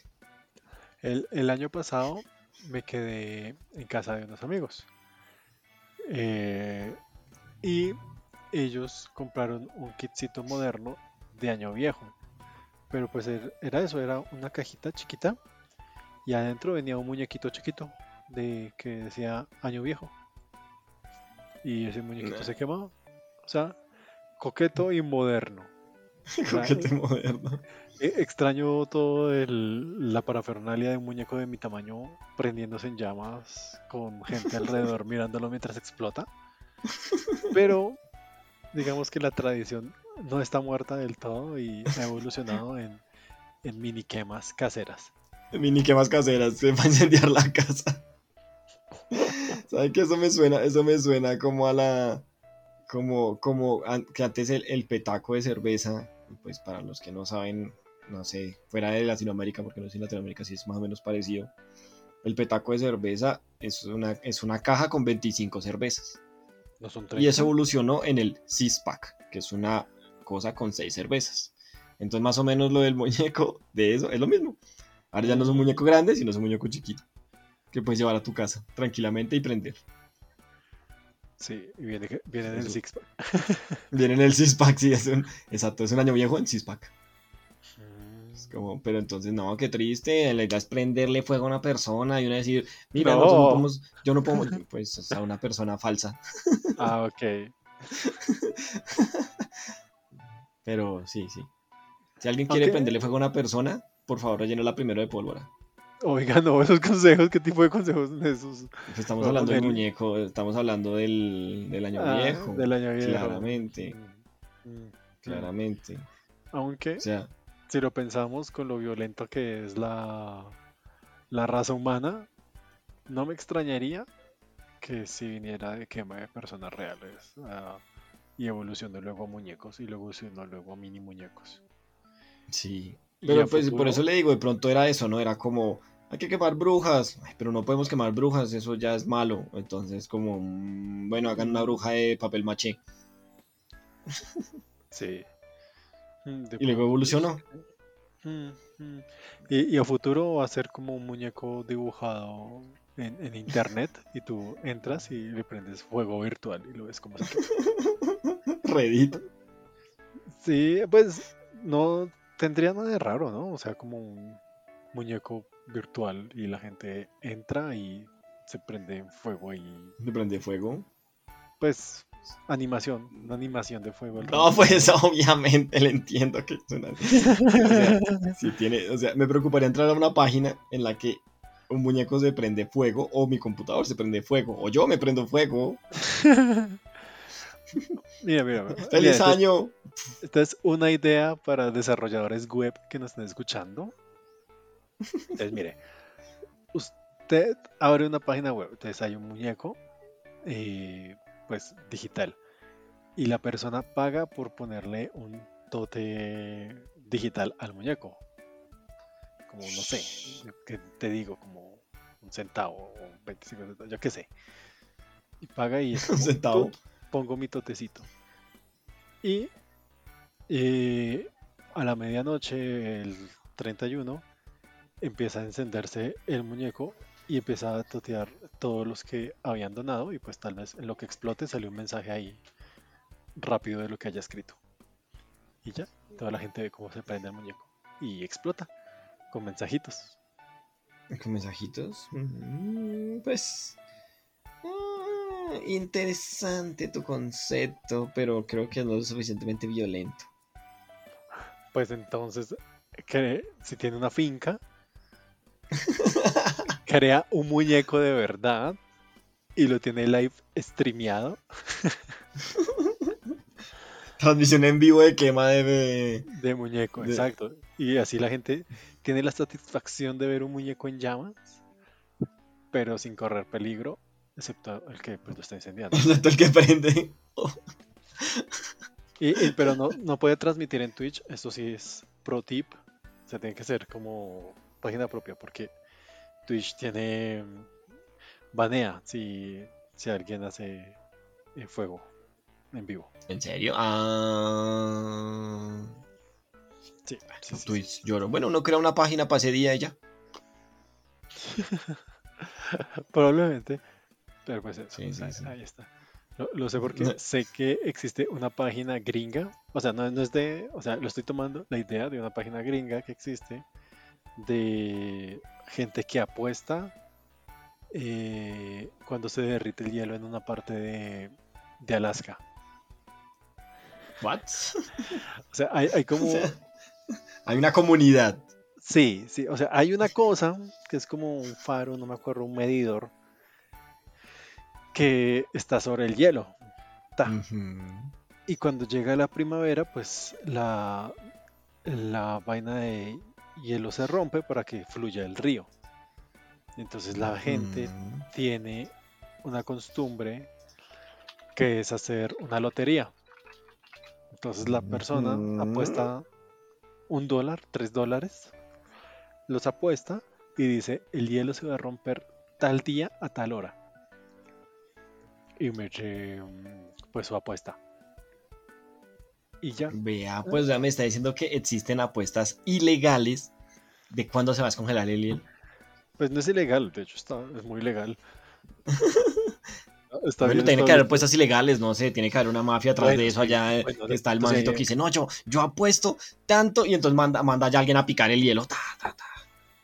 Speaker 1: El, el año pasado me quedé en casa de unos amigos. Eh, y ellos compraron un kitcito moderno de año viejo. Pero pues er- era eso, era una cajita chiquita y adentro venía un muñequito chiquito de que decía año viejo. Y ese muñequito se quemaba. O sea, coqueto y moderno.
Speaker 2: Moderno.
Speaker 1: E- Extraño todo el- la parafernalia de un muñeco de mi tamaño prendiéndose en llamas con gente alrededor mirándolo mientras explota. Pero digamos que la tradición no está muerta del todo y ha evolucionado en, en mini quemas caseras.
Speaker 2: Mini quemas caseras, se va a incendiar la casa. ¿Sabes qué? Eso me suena, eso me suena como a la. Como, como que antes el, el petaco de cerveza, pues para los que no saben, no sé, fuera de Latinoamérica, porque no sé si en Latinoamérica sí es más o menos parecido. El petaco de cerveza es una, es una caja con 25 cervezas.
Speaker 1: No son
Speaker 2: Y eso
Speaker 1: 30.
Speaker 2: evolucionó en el six pack, que es una cosa con 6 cervezas. Entonces, más o menos lo del muñeco de eso es lo mismo. Ahora ya no es un muñeco grande, sino es un muñeco chiquito. Que puedes llevar a tu casa tranquilamente y prender.
Speaker 1: Sí, viene, viene en el
Speaker 2: Eso.
Speaker 1: six pack.
Speaker 2: Viene en el six pack, sí, es un, exacto, es un año viejo en six pack.
Speaker 1: Mm.
Speaker 2: Es como, pero entonces, no, qué triste. La idea es prenderle fuego a una persona y uno decir, mira,
Speaker 1: No.
Speaker 2: nosotros no podemos- yo no puedo, pues a una persona falsa.
Speaker 1: Ah, ok.
Speaker 2: Pero sí, sí. Si alguien quiere prenderle fuego a una persona, por favor, rellénela primero de pólvora.
Speaker 1: Oiga, no, esos consejos, ¿qué tipo de consejos son esos?
Speaker 2: Pues estamos hablando del muñeco, estamos hablando del, del año
Speaker 1: Ah,
Speaker 2: viejo.
Speaker 1: Del año viejo.
Speaker 2: Claramente,
Speaker 1: Mm, mm.
Speaker 2: claramente.
Speaker 1: Aunque,
Speaker 2: O sea,
Speaker 1: si lo pensamos con lo violento que es la, la raza humana, no me extrañaría que si viniera de quema de personas reales ah, y evolucionó luego a muñecos y luego evolucionó luego a mini muñecos.
Speaker 2: sí. Pero pues por eso le digo, de pronto era eso, ¿no? Era como, hay que quemar brujas, Ay, pero no podemos quemar brujas, eso ya es malo. Entonces, como, mm, bueno, hagan una bruja de papel maché.
Speaker 1: Sí. Mm, de
Speaker 2: Y luego evolucionó.
Speaker 1: Mm, mm. Y, y a futuro va a ser como un muñeco dibujado en, en internet y tú entras y le prendes fuego virtual y lo ves como se.
Speaker 2: Reddit.
Speaker 1: Sí, pues no tendría nada de raro, ¿no? O sea, como un muñeco virtual y la gente entra y se prende en fuego y
Speaker 2: Le prende fuego.
Speaker 1: pues animación, una animación de fuego.
Speaker 2: No, pues obviamente le entiendo que es una... O sea, si tiene, o sea, me preocuparía entrar a una página en la que un muñeco se prende fuego o mi computador se prende fuego o yo me prendo fuego.
Speaker 1: Mira, mira,
Speaker 2: ¡Feliz
Speaker 1: esta-
Speaker 2: año!
Speaker 1: Esta es una idea para desarrolladores web que nos estén escuchando. Entonces, mire, usted abre una página web, entonces hay un muñeco, eh, pues digital, y la persona paga por ponerle un tote digital al muñeco. Como, no sé, que te digo, como un centavo o 25 centavos, yo qué sé. Y paga y es
Speaker 2: Un centavo.
Speaker 1: "Tut, pongo mi totecito. Y eh, a la medianoche, el 31, empieza a encenderse el muñeco y empieza a totear todos los que habían donado y pues tal vez en lo que explote sale un mensaje ahí rápido de lo que haya escrito. Y ya, toda la gente ve cómo se prende el muñeco y explota con mensajitos.
Speaker 2: ¿Con mensajitos? Mm, Pues... interesante tu concepto, pero creo que no es suficientemente violento.
Speaker 1: Pues entonces, que si tiene una finca, crea un muñeco de verdad y lo tiene live streameado
Speaker 2: Transmisión en vivo de quema de...
Speaker 1: de muñeco,
Speaker 2: De-
Speaker 1: exacto. Y así la gente tiene la satisfacción de ver un muñeco en llamas, pero sin correr peligro, excepto el que pues, lo está incendiando.
Speaker 2: Excepto el que prende.
Speaker 1: Y, y- pero no, no puede transmitir en Twitch, esto sí es pro tip. O sea, tiene que ser como página propia porque Twitch tiene banea si, si alguien hace eh, fuego en vivo.
Speaker 2: ¿En serio? Ah.
Speaker 1: Sí, sí, sí,
Speaker 2: Twitch lloro. Bueno, uno crea una página para ese día y ya.
Speaker 1: Probablemente. Pero pues eso,
Speaker 2: Sí,
Speaker 1: ahí,
Speaker 2: sí.
Speaker 1: ahí está. Lo, lo sé porque
Speaker 2: No.
Speaker 1: sé que existe una página gringa. O sea, no, no es de. O sea, lo estoy tomando la idea de una página gringa que existe de gente que apuesta eh, cuando se derrite el hielo en una parte de, de Alaska.
Speaker 2: ¿What?
Speaker 1: O sea, hay, hay como.
Speaker 2: O sea, hay una comunidad.
Speaker 1: Sí, sí, o sea, hay una cosa que es como un faro, no me acuerdo, un medidor que está sobre el hielo. Ta. Y cuando llega la primavera, pues la, la vaina de hielo se rompe para que fluya el río. Entonces la gente tiene una costumbre que es hacer una lotería. Entonces la persona apuesta un dólar, tres dólares, los apuesta y dice el hielo se va a romper tal día a tal hora. Y mete mm, pues su apuesta. Y ya.
Speaker 2: Vea, pues ya me está diciendo que existen apuestas ilegales de cuándo se va a descongelar el hielo.
Speaker 1: Pues no es ilegal, de hecho está, es muy legal. Está
Speaker 2: bueno,
Speaker 1: bien
Speaker 2: tiene que haber apuestas ilegales, no sé, tiene que haber una mafia atrás
Speaker 1: Bueno,
Speaker 2: de eso allá. eh,
Speaker 1: bueno,
Speaker 2: está el
Speaker 1: entonces,
Speaker 2: mancito
Speaker 1: eh,
Speaker 2: que dice, no, yo, yo apuesto tanto y entonces manda, manda ya alguien a picar el hielo. Ta, ta, ta.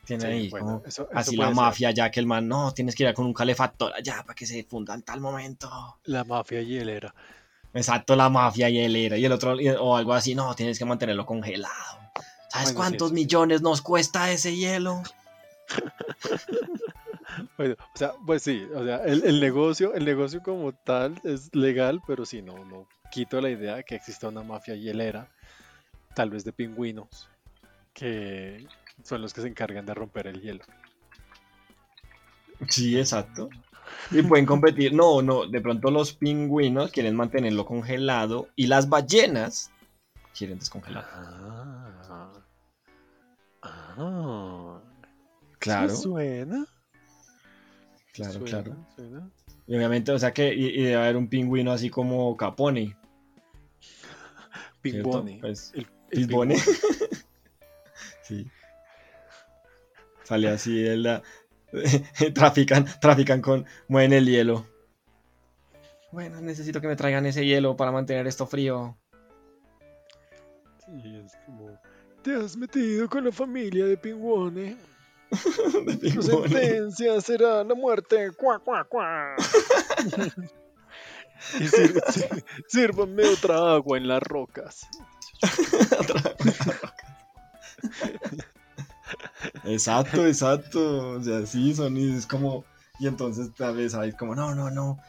Speaker 2: Tiene
Speaker 1: Sí,
Speaker 2: ahí
Speaker 1: bueno,
Speaker 2: como
Speaker 1: eso- eso
Speaker 2: así la
Speaker 1: ser.
Speaker 2: mafia ya que el man, no, tienes que ir con un calefactor allá para que se funda en tal momento.
Speaker 1: La mafia hielera.
Speaker 2: Exacto, la mafia y él era. Y el otro, o algo así, no, tienes que mantenerlo congelado. ¿Sabes
Speaker 1: Bueno,
Speaker 2: cuántos
Speaker 1: sí.
Speaker 2: millones nos cuesta ese hielo?
Speaker 1: Bueno, o sea, pues sí, o sea, el, el negocio, el negocio como tal es legal, pero sí, no, no quito la idea de que exista una mafia hielera, tal vez de pingüinos, que son los que se encargan de romper el hielo.
Speaker 2: Sí, exacto. Y pueden competir. No, no, de pronto los pingüinos quieren mantenerlo congelado y las ballenas quieren descongelar.
Speaker 1: Ah, ah,
Speaker 2: Claro,
Speaker 1: ¿eso suena?
Speaker 2: claro,
Speaker 1: Suena,
Speaker 2: claro.
Speaker 1: suena.
Speaker 2: Y obviamente, o sea que y, y debe haber un pingüino así como Capone.
Speaker 1: Pingbone.
Speaker 2: Pues,
Speaker 1: El-
Speaker 2: sí. Sale así el la- trafican, trafican con mueven el hielo. Bueno, necesito que me traigan ese hielo para mantener esto frío.
Speaker 1: Sí, es como, te has metido con la familia de Pingüone.
Speaker 2: De
Speaker 1: Tu sentencia será la muerte. Cuá, cuá, cuá. y sir- sí, sírvanme otra agua en las rocas.
Speaker 2: Exacto, exacto. O sea, sí, son y es como. Y entonces tal vez hay como, no, no, no.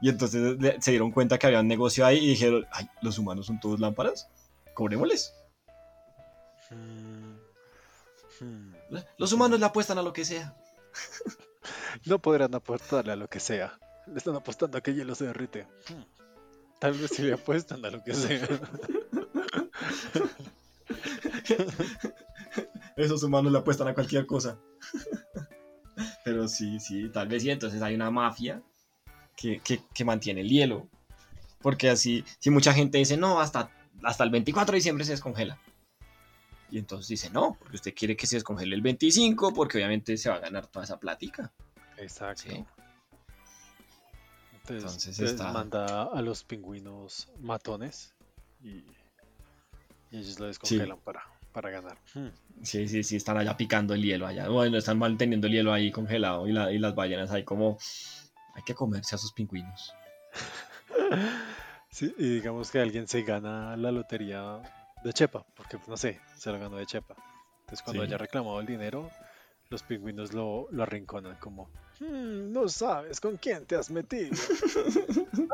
Speaker 2: Y entonces se dieron cuenta que había un negocio ahí y dijeron, ay, los humanos son todos lámparas. Cobrémosles.
Speaker 1: Hmm. Hmm.
Speaker 2: Los humanos le apuestan a lo que sea.
Speaker 1: No podrán apostarle a lo que sea. Le están apostando a que el hielo se derrite. Hmm. Tal vez si le apuestan a lo que sea.
Speaker 2: Esos humanos le apuestan a cualquier cosa. Pero sí, sí, tal vez sí. Entonces hay una mafia que, que, que mantiene el hielo. Porque así, si mucha gente dice, no, hasta, hasta el 24 de diciembre se descongela. Y entonces dice, no, porque usted quiere que se descongele el 25, porque obviamente se va a ganar toda esa plática.
Speaker 1: Exacto.
Speaker 2: Sí.
Speaker 1: Entonces,
Speaker 2: está-
Speaker 1: manda a los pingüinos matones y, y ellos lo descongelan para, para ganar. Hmm.
Speaker 2: Sí, sí, sí, están allá picando el hielo allá. Bueno, están manteniendo el hielo ahí congelado y, la- y las ballenas ahí como... Hay que comerse a sus pingüinos.
Speaker 1: Sí, y digamos que alguien se gana la lotería de Chepa, porque no sé, se lo ganó de Chepa. Entonces cuando
Speaker 2: Sí.
Speaker 1: haya reclamado el dinero, los pingüinos lo, lo arrinconan como, "Hmm, no sabes con quién te has metido.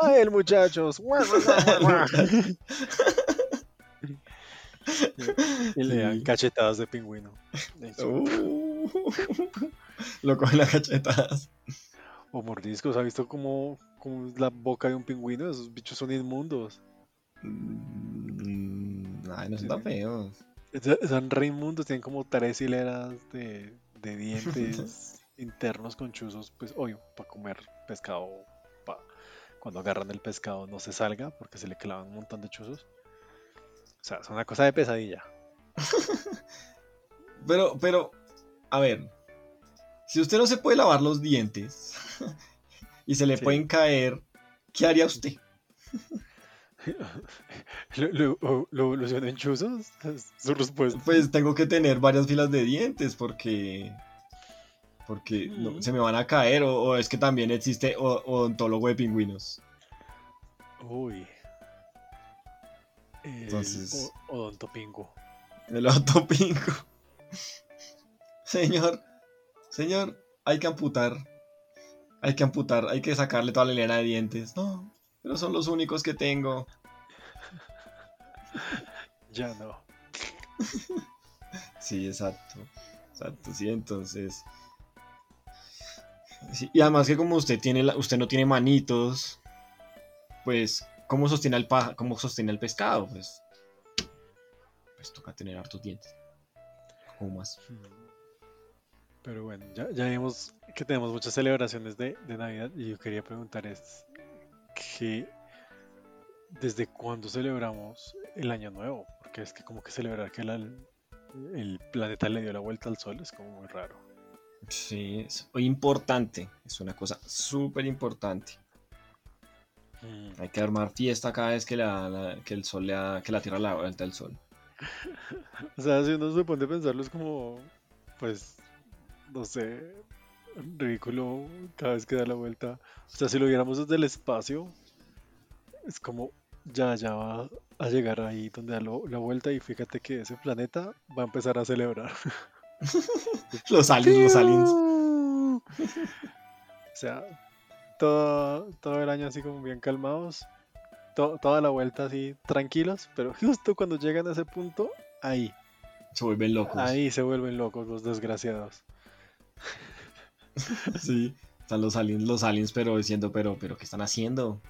Speaker 1: A él, muchachos. y le dan
Speaker 2: Sí.
Speaker 1: cachetadas de pingüino.
Speaker 2: Uh, lo cogen las cachetadas.
Speaker 1: O mordiscos, ¿ha visto cómo, cómo es la boca de un pingüino? Esos bichos son inmundos.
Speaker 2: Mm, Ay, no son tan feos.
Speaker 1: Son re inmundos, tienen como tres hileras de, de dientes internos con chuzos, pues obvio, para comer pescado, pa, cuando agarran el pescado no se salga porque se le clavan un montón de chuzos. O sea, es una cosa de pesadilla.
Speaker 2: Pero, pero, a ver, si usted no se puede lavar los dientes y se le
Speaker 1: Sí.
Speaker 2: pueden caer, ¿qué haría usted?
Speaker 1: ¿Lo, lo, en chuzos? Su respuesta.
Speaker 2: Pues tengo que tener varias filas de dientes porque porque no- se me van a caer o, o es que también existe o- odontólogo de pingüinos.
Speaker 1: Uy. El
Speaker 2: Entonces-
Speaker 1: odontopingo.
Speaker 2: El autopingo. Señor, señor, hay que amputar. Hay que amputar, hay que sacarle toda la hilera de dientes. No, pero son los únicos que tengo.
Speaker 1: Ya no.
Speaker 2: Sí, exacto. Exacto, sí, entonces. Sí, y además que como usted tiene la- usted no tiene manitos, pues, ¿cómo sostiene el cómo sostiene el pescado? Pues. Pues toca tener hartos dientes. O más.
Speaker 1: Pero bueno, ya, ya vimos que tenemos muchas celebraciones de, de Navidad y yo quería preguntar es que ¿desde cuándo celebramos el Año Nuevo? Porque es que como que celebrar que la- el planeta le dio la vuelta al sol es como muy raro.
Speaker 2: Sí, es importante. Es una cosa súper importante.
Speaker 1: Mm.
Speaker 2: Hay que armar fiesta cada vez que, la, la- que el sol le da- que la tierra le da vuelta al sol.
Speaker 1: O sea, si uno se pone a pensarlo es como, pues, no sé, ridículo cada vez que da la vuelta. O sea, si lo viéramos desde el espacio, es como, ya, ya va a llegar ahí donde da lo- la vuelta y fíjate que ese planeta va a empezar a celebrar.
Speaker 2: Los aliens, los aliens.
Speaker 1: O sea, todo, todo el año así como bien calmados, to- toda la vuelta así tranquilos, pero justo cuando llegan a ese punto, ahí.
Speaker 2: Se vuelven locos.
Speaker 1: Ahí se vuelven locos los desgraciados.
Speaker 2: Sí, están los aliens, los aliens, pero diciendo, pero, pero, ¿qué están haciendo?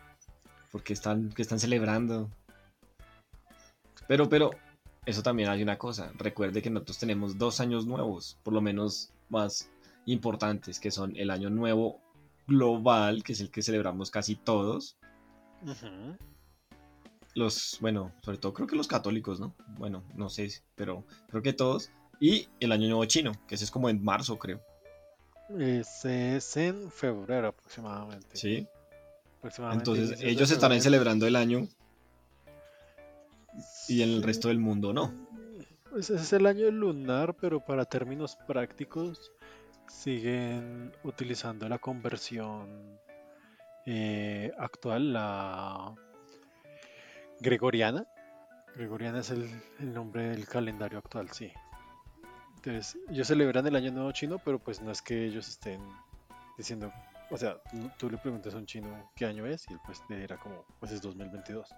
Speaker 2: ¿Por qué están, qué están celebrando? Pero, pero, eso también hay una cosa. Recuerde que nosotros tenemos dos años nuevos, por lo menos más importantes, que son el año nuevo global, que es el que celebramos casi todos. Los, bueno, sobre todo creo que los católicos, ¿no? Bueno, no sé, pero creo que todos. Y el año nuevo chino, que ese es como en marzo, creo.
Speaker 1: Ese es en febrero aproximadamente.
Speaker 2: Sí.
Speaker 1: Aproximadamente
Speaker 2: Entonces ellos estarán celebrando el año y en el resto del mundo no.
Speaker 1: Pues ese es el año lunar, pero para términos prácticos siguen utilizando la conversión eh, actual, la gregoriana. Gregoriana es el, el nombre del calendario actual, sí. Entonces, ellos celebran el año nuevo chino, pero pues no es que ellos estén diciendo, o sea, tú- le preguntas a un chino qué año es y él pues te dirá como, pues es 2022.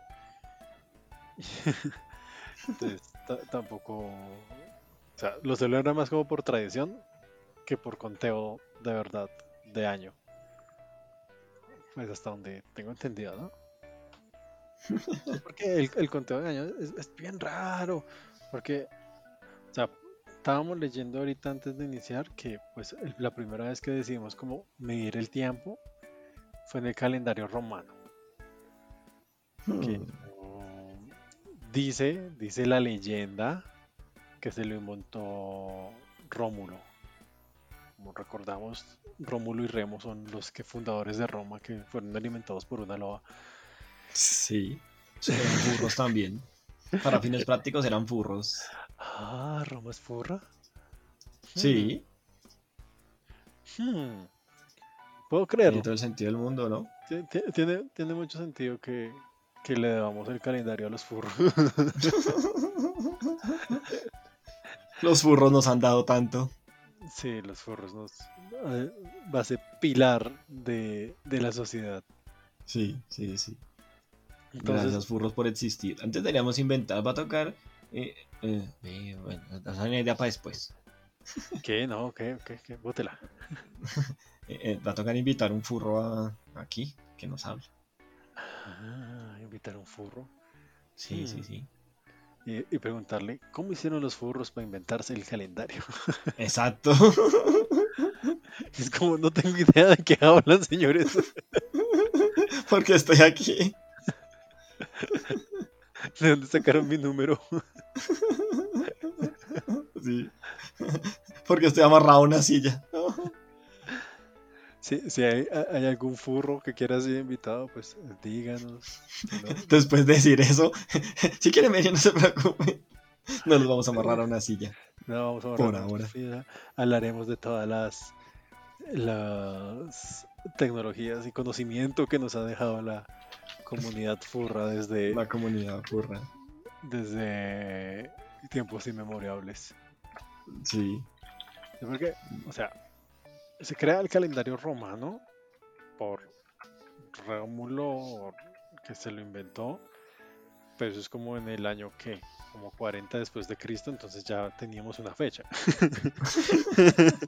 Speaker 1: Entonces, ta- tampoco, o sea, lo celebran más como por tradición que por conteo de verdad de año. Pues hasta donde tengo entendido, ¿no? Porque el, el conteo de año es, es bien raro. Porque, o sea, estábamos leyendo ahorita antes de iniciar que, pues, el- la primera vez que decidimos como medir el tiempo fue en el calendario romano. que um, dice, dice la leyenda que se lo inventó Rómulo. Como recordamos, Rómulo y Remo son los que fundadores de Roma que fueron alimentados por una loba.
Speaker 2: Sí. Eran furros también. Para fines prácticos eran furros.
Speaker 1: Ah, Roma es furra.
Speaker 2: Sí.
Speaker 1: Hmm. Puedo
Speaker 2: Tiene
Speaker 1: creerlo.
Speaker 2: todo el sentido del mundo, ¿no?
Speaker 1: Ti- ti- Tiene, tiene mucho sentido que, que le debamos el calendario a los furros.
Speaker 2: Los furros nos han dado tanto.
Speaker 1: Sí, los furros nos eh, base pilar de, de la sociedad.
Speaker 2: Sí, sí, sí.
Speaker 1: Entonces,
Speaker 2: Gracias, furros, por existir. Antes deberíamos inventar, va a tocar. Eh, eh, eh, bueno, es una idea para después.
Speaker 1: ¿qué? No, ¿qué? ¿Qué? ¿Qué? Bótela.
Speaker 2: Eh, eh, va a tocar invitar un furro a- aquí que nos hable.
Speaker 1: Ah, invitar a un furro.
Speaker 2: Sí, sí,
Speaker 1: Hmm.
Speaker 2: sí.
Speaker 1: Y, y preguntarle cómo hicieron los furros para inventarse el calendario.
Speaker 2: Exacto.
Speaker 1: Es como, no tengo idea de qué hablan, señores.
Speaker 2: Porque estoy aquí.
Speaker 1: ¿De dónde sacaron mi número?
Speaker 2: Sí. Porque estoy amarrado a una silla.
Speaker 1: Si, si hay, hay algún furro que quiera ser invitado, pues díganos. No,
Speaker 2: Después de decir eso, si quieren venir, no se preocupen. No los vamos a amarrar a una silla.
Speaker 1: no, vamos a
Speaker 2: Por
Speaker 1: ahorrar
Speaker 2: ahora.
Speaker 1: mucha vida. Hablaremos de todas las, las tecnologías y conocimiento que nos ha dejado la comunidad furra desde,
Speaker 2: La comunidad furra.
Speaker 1: desde tiempos inmemorables.
Speaker 2: Sí.
Speaker 1: Sí, Porque, o sea, se crea el calendario romano por Rómulo que se lo inventó, pero eso es como en el año que, como 40 después de Cristo, entonces ya teníamos una fecha.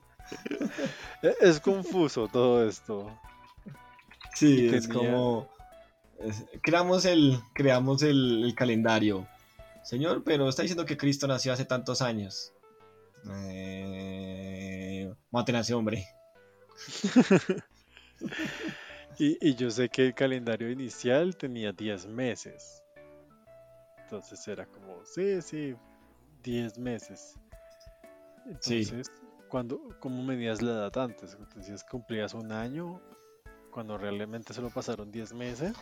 Speaker 1: E- es confuso todo esto.
Speaker 2: Sí, es como. es- creamos el, creamos el, el calendario. Señor, pero está diciendo que Cristo nació hace tantos años. Eh, mate ese hombre.
Speaker 1: Y, y yo sé que el calendario inicial tenía 10 meses. Entonces era como, sí, sí, 10 meses.
Speaker 2: Sí.
Speaker 1: Entonces, cuando, ¿cómo medías la edad antes? Entonces cumplías un año, cuando realmente solo pasaron 10 meses.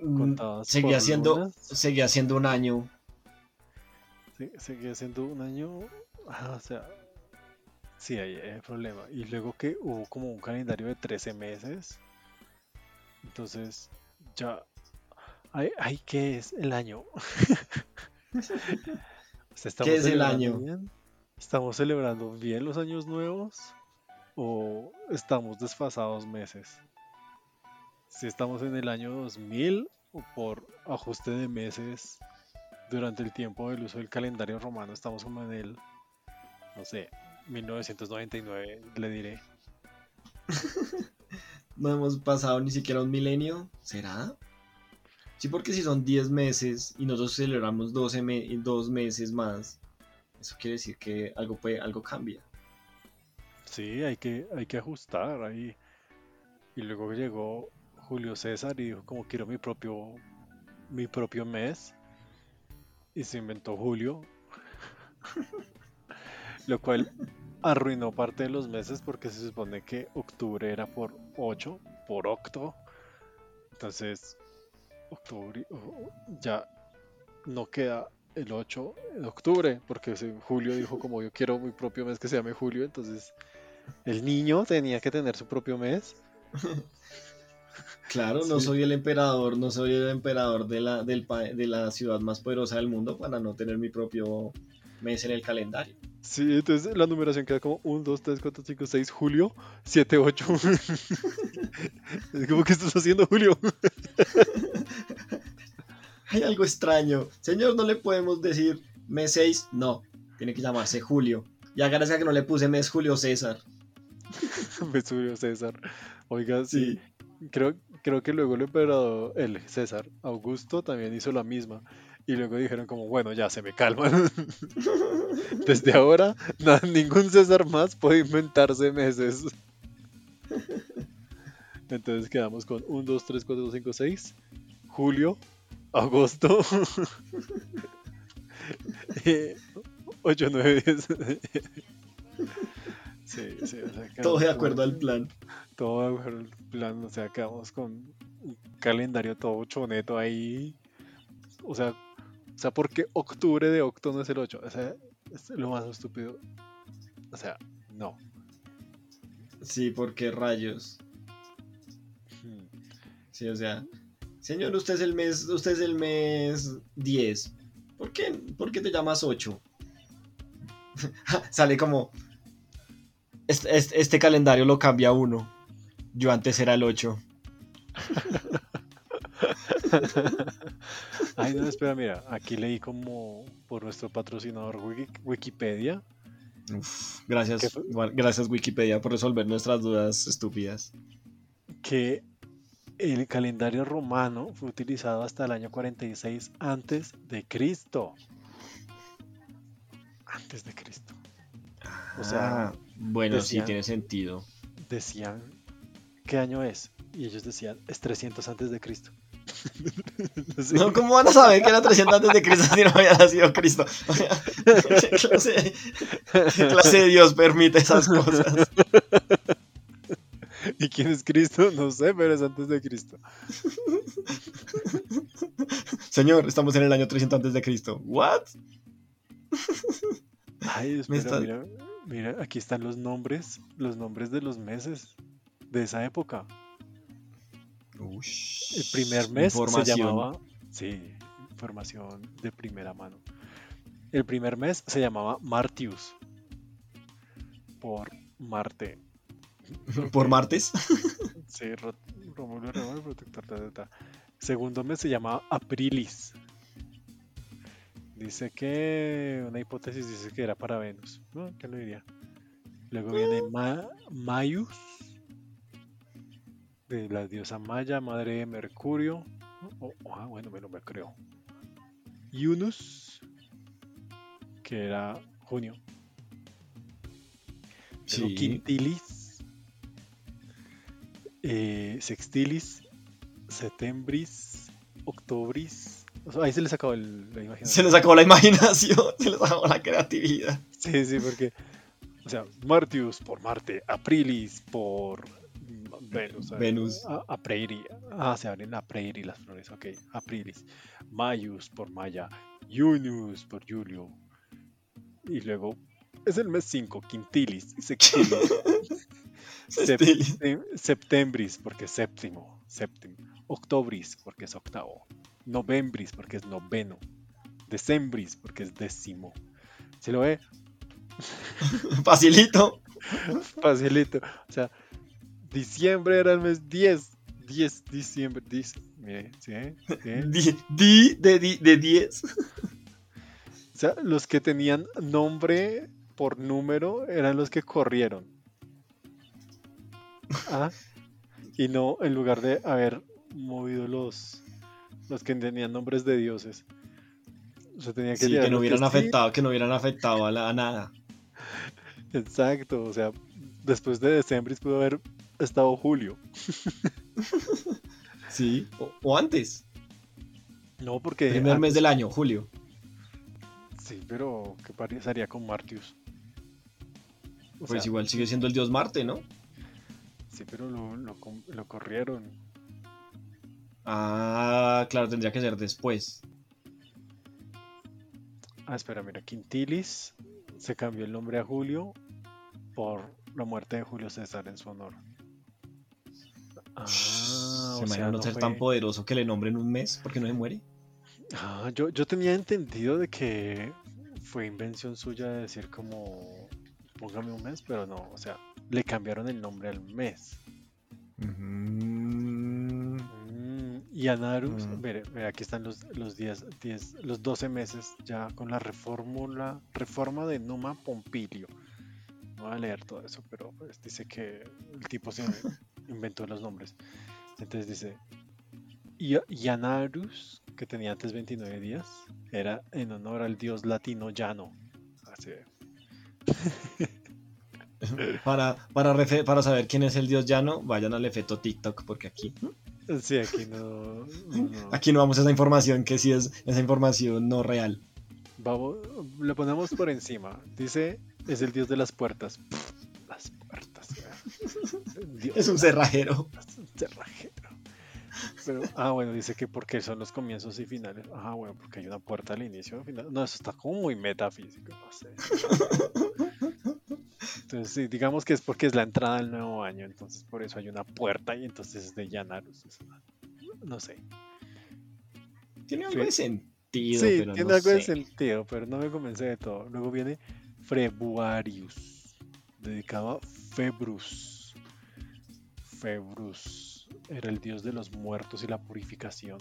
Speaker 2: Mm, Seguía siendo,
Speaker 1: lunas.
Speaker 2: seguía siendo un año.
Speaker 1: Sí, seguía siendo un año. ah, o sea, sí, hay, hay problema. Y luego que hubo como un calendario de 13 meses. Entonces, ya. Ay, ay, ¿qué es el año? O sea, ¿estamos
Speaker 2: ¿Qué es el año?
Speaker 1: bien? ¿Estamos celebrando bien los años nuevos? ¿O estamos desfasados meses? Si estamos en el año 2000 o por ajuste de meses durante el tiempo del uso del calendario romano estamos como en el, no sé, 1999, le diré.
Speaker 2: No hemos pasado ni siquiera un milenio. ¿Será? Sí, porque si son 10 meses y nosotros celebramos 12 me- dos meses más, eso quiere decir que algo, puede, algo cambia.
Speaker 1: Sí, hay que, hay que ajustar ahí. Y luego llegó Julio César y dijo como quiero mi propio, mi propio mes. Y se inventó Julio. Lo cual arruinó parte de los meses porque se supone que octubre era por 8, por octo. Entonces, octubre ya no queda el 8 de octubre porque Julio dijo como yo quiero mi propio mes que se llame Julio, entonces el niño tenía que tener su propio mes.
Speaker 2: Claro, no
Speaker 1: Sí.
Speaker 2: soy el emperador, no soy el emperador de la, del pa- de la ciudad más poderosa del mundo para no tener mi propio mes en el calendario.
Speaker 1: Sí, entonces la numeración queda como 1, 2, 3, 4, 5, 6, Julio, 7, 8. es como que estás haciendo Julio.
Speaker 2: Hay algo extraño. Señor, no le podemos decir mes 6, no. Tiene que llamarse Julio. Ya gracias que no le puse mes Julio César.
Speaker 1: Me subió César. Oiga, sí.
Speaker 2: Sí.
Speaker 1: Creo, creo que luego el emperador, el César Augusto también hizo la misma. Y luego dijeron como, bueno, ya se me calman. Desde ahora, ningún César más puede inventarse meses. Entonces quedamos con 1, 2, 3, 4, 5, 6. Julio, agosto. 8, 9, 10. Sí, sí, o sea,
Speaker 2: Todo de acuerdo al plan.
Speaker 1: todo de acuerdo al plan, o sea, quedamos con un calendario todo choneto ahí. O sea, o sea, porque octubre de octo no es el 8? O sea, es lo más estúpido. O sea, no.
Speaker 2: Sí, porque rayos. Sí, o sea, señor, usted es el mes, usted es el mes 10. ¿Por qué, ¿Por qué te llamas 8? Sale como este, este- este calendario lo cambia uno. Yo antes era el 8.
Speaker 1: Ay, no, espera, mira, aquí leí como por nuestro patrocinador Wiki- Wikipedia
Speaker 2: Uf, gracias, gracias Wikipedia por resolver nuestras dudas estúpidas.
Speaker 1: que el calendario romano fue utilizado hasta el año 46 antes de Cristo. Antes de Cristo. O sea,
Speaker 2: Ah, bueno,
Speaker 1: decían-
Speaker 2: sí, tiene sentido.
Speaker 1: decían, ¿qué año es? Y ellos decían, es 300 antes de Cristo. No
Speaker 2: ¿Cómo van a saber que era 300 antes de Cristo si no había nacido Cristo? O sea, ¿Qué clase, qué clase de Dios permite esas cosas?
Speaker 1: ¿Y quién es Cristo? No sé, pero es antes de Cristo.
Speaker 2: Señor, estamos en el año 300 antes de Cristo. ¿What?
Speaker 1: Ay, espera,
Speaker 2: está-
Speaker 1: mira, mira, aquí están los nombres, los nombres de los meses de esa época. El primer mes se llamaba, sí, información de primera mano. El primer mes se llamaba Martius por Marte.
Speaker 2: ¿Por martes?
Speaker 1: Sí, Ro- Rómulo Remo, el protector. ta, ta. Segundo mes se llamaba Aprilis. Dice que una hipótesis dice que era para Venus. ¿No? ¿Qué lo diría? Luego viene Ma- Maius, de la diosa Maya, madre de Mercurio. Oh, oh, ah, bueno, me lo me creo. Yunus, que era junio.
Speaker 2: Sí.
Speaker 1: Quintilis, eh, Sextilis, Septembris, Octobris. O sea, ahí se les acabó el- la imaginación.
Speaker 2: Se les acabó la imaginación, se les acabó la creatividad.
Speaker 1: Sí, sí, porque. O sea, Martius por Marte, Aprilis por Venus.
Speaker 2: Venus.
Speaker 1: A. Ah, se abren Apreiri las flores, ok. Aprilis. Maius por Maya. Junius por Julio. Y luego es el mes 5, Quintilis, Sextilis.
Speaker 2: Sextilis.
Speaker 1: Septem- Septembris porque es séptimo, séptimo. Octobris porque es octavo. Novembris porque es noveno. Decembris porque es décimo. ¿Se lo ve?
Speaker 2: Facilito.
Speaker 1: Facilito. O sea, diciembre era el mes 10. 10, diciembre, 10. Mire, ¿sí? ¿sí?
Speaker 2: Di, de, di- de 10.
Speaker 1: O sea, los que tenían nombre por número eran los que corrieron. Ah, y no en lugar de haber movido los, los que tenían nombres de dioses. O sea, tenía que
Speaker 2: Sí, que no hubieran
Speaker 1: sí,
Speaker 2: afectado, que no hubieran afectado a, la- a nada.
Speaker 1: Exacto, o sea, después de Decembris pudo haber estado Julio.
Speaker 2: Sí. O, o antes.
Speaker 1: No, porque.
Speaker 2: Primer mes del año, julio.
Speaker 1: Sí, pero ¿qué pasaría con Martius? O
Speaker 2: Pues
Speaker 1: sea,
Speaker 2: igual sigue siendo el dios Marte, ¿no?
Speaker 1: Sí, pero lo, lo, com- lo corrieron.
Speaker 2: Ah, claro, tendría que ser después.
Speaker 1: Ah, espera, mira, Quintilis se cambió el nombre a Julio por la muerte de Julio César en su honor. Ah,
Speaker 2: ¿Se
Speaker 1: o
Speaker 2: imagina no ser
Speaker 1: fue-
Speaker 2: tan poderoso que le nombren un mes porque no se muere?
Speaker 1: Ah, yo, yo tenía entendido de que fue invención suya de decir como póngame un mes, pero no, o sea, le cambiaron el nombre al mes.
Speaker 2: Mm,
Speaker 1: Mm, y Anarus,
Speaker 2: Mm.
Speaker 1: mire, mire, aquí están los, los 10, 10, los 12 meses ya con la reformula, reforma de Numa Pompilio. No voy a leer todo eso, pero pues, dice que el tipo se inventó los nombres. Entonces dice, "Ia- Ianarus, que tenía antes 29 días, era en honor al dios latino Llano. Así.
Speaker 2: Para, para, saber quién es el dios llano, vayan al efecto TikTok porque aquí,
Speaker 1: Sí, aquí no. no.
Speaker 2: aquí no vamos a esa información que sí es esa información no real.
Speaker 1: Vamos, le ponemos por encima. Dice, es el dios de las puertas. Dios
Speaker 2: Es un cerrajero.
Speaker 1: puertas, un cerrajero. Pero, ah, bueno, dice que porque son los comienzos y finales. Ah, bueno, porque hay una puerta al inicio y al final. No, eso está como muy metafísico, no sé. Entonces, sí, digamos que es porque es la entrada del nuevo año, entonces por eso hay una puerta y entonces es de es una- No sé.
Speaker 2: Tiene algo de sentido,
Speaker 1: Sí,
Speaker 2: pero
Speaker 1: tiene
Speaker 2: no
Speaker 1: algo de sentido, pero no me convence de todo. Luego viene Frebuarius, dedicado a Februs. Februs era el dios de los muertos y la purificación,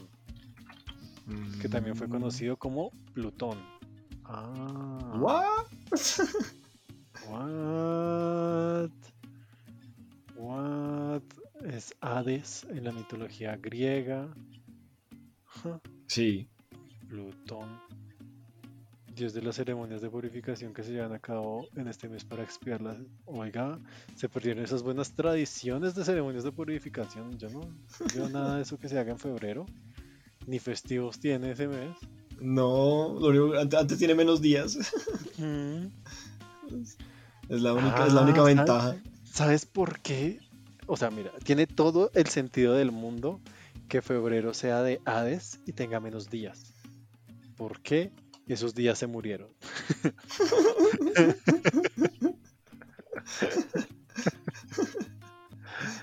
Speaker 1: que también fue
Speaker 2: Mm.
Speaker 1: conocido como Plutón. Ah,
Speaker 2: What?
Speaker 1: What? What? es Hades en la mitología griega.
Speaker 2: Sí.
Speaker 1: Plutón, dios de las ceremonias de purificación que se llevan a cabo en este mes para expiarlas. Oiga, se perdieron esas buenas tradiciones de ceremonias de purificación. Yo no veo nada de eso que se haga en febrero. Ni festivos tiene ese mes.
Speaker 2: No, lo único- ante- antes tiene menos días.
Speaker 1: Mm.
Speaker 2: Es la única, es la única
Speaker 1: Ah,
Speaker 2: ventaja.
Speaker 1: ¿Sabes por qué? O sea, mira, tiene todo el sentido del mundo que febrero sea de Hades y tenga menos días. ¿Por qué? Esos días se murieron.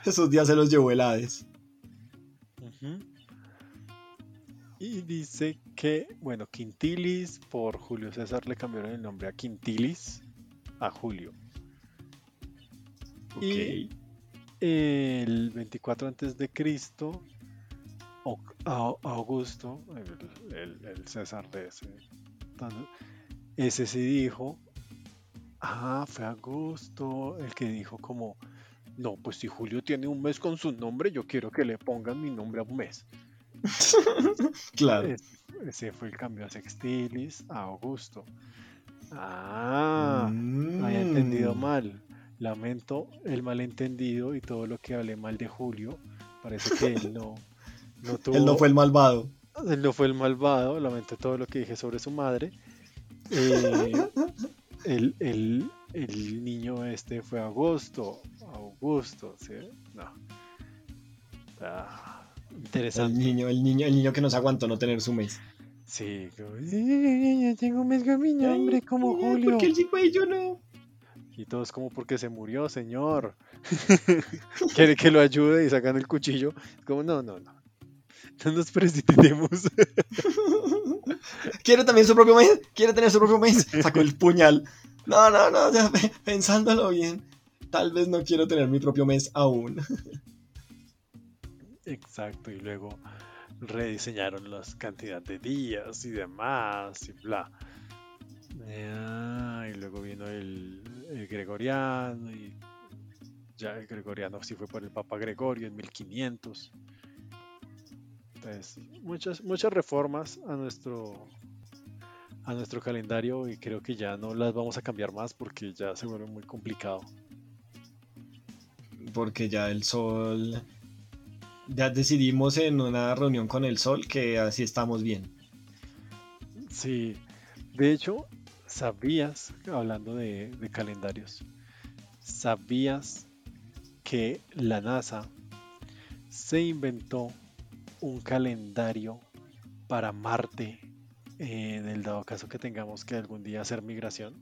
Speaker 2: Esos días se los llevó el Hades.
Speaker 1: Y dice que, bueno, Quintilis por Julio César le cambiaron el nombre a Quintilis a Julio.
Speaker 2: Ok.
Speaker 1: Y- El 24 antes de Cristo, Au- Au- Augusto, el, el- el César de ese, ese sí dijo, ah, fue Augusto el que dijo como, no, pues si Julio tiene un mes con su nombre, yo quiero que le pongan mi nombre a un mes.
Speaker 2: Claro.
Speaker 1: Es- Ese fue el cambio a Sextilis a Augusto. Ah, había entendido
Speaker 2: Mm.
Speaker 1: mal. Lamento el malentendido y todo lo que hablé mal de Julio. Parece que él no, no tuvo.
Speaker 2: Él no fue el malvado.
Speaker 1: Él no fue el malvado. Lamento todo lo que dije sobre su madre. Eh, el, el- el niño este fue Augusto. Augusto, ¿sí? No. Ah,
Speaker 2: El
Speaker 1: interesante.
Speaker 2: niño, el niño, el niño que nos aguantó no tener su mes.
Speaker 1: Sí, como, "Sí, tengo un mes con mi nombre como Julio.
Speaker 2: ¿Por qué sí fue y yo no?
Speaker 1: Y todos como porque se murió, señor. Quiere que lo ayude y sacan el cuchillo. Como, no, no, no. No nos precipitemos.
Speaker 2: ¿Quiere también su propio mes? ¿Quiere tener su propio mes? Sacó el puñal. No, no, no, ya, pe- pensándolo bien. Tal vez no quiero tener mi propio mes aún.
Speaker 1: Exacto, y luego rediseñaron las cantidades de días y demás y bla. Ah, y luego vino el, el gregoriano y ya el gregoriano sí fue por el Papa Gregorio en 1500. Muchas, muchas reformas a nuestro a nuestro calendario y creo que ya no las vamos a cambiar más porque ya se vuelve muy complicado.
Speaker 2: Porque ya el sol. Ya decidimos en una reunión con el sol que así estamos bien.
Speaker 1: Sí, de hecho, ¿sabías, hablando de, de calendarios, sabías que la NASA se inventó un calendario para Marte eh, en el dado caso que tengamos que algún día hacer migración?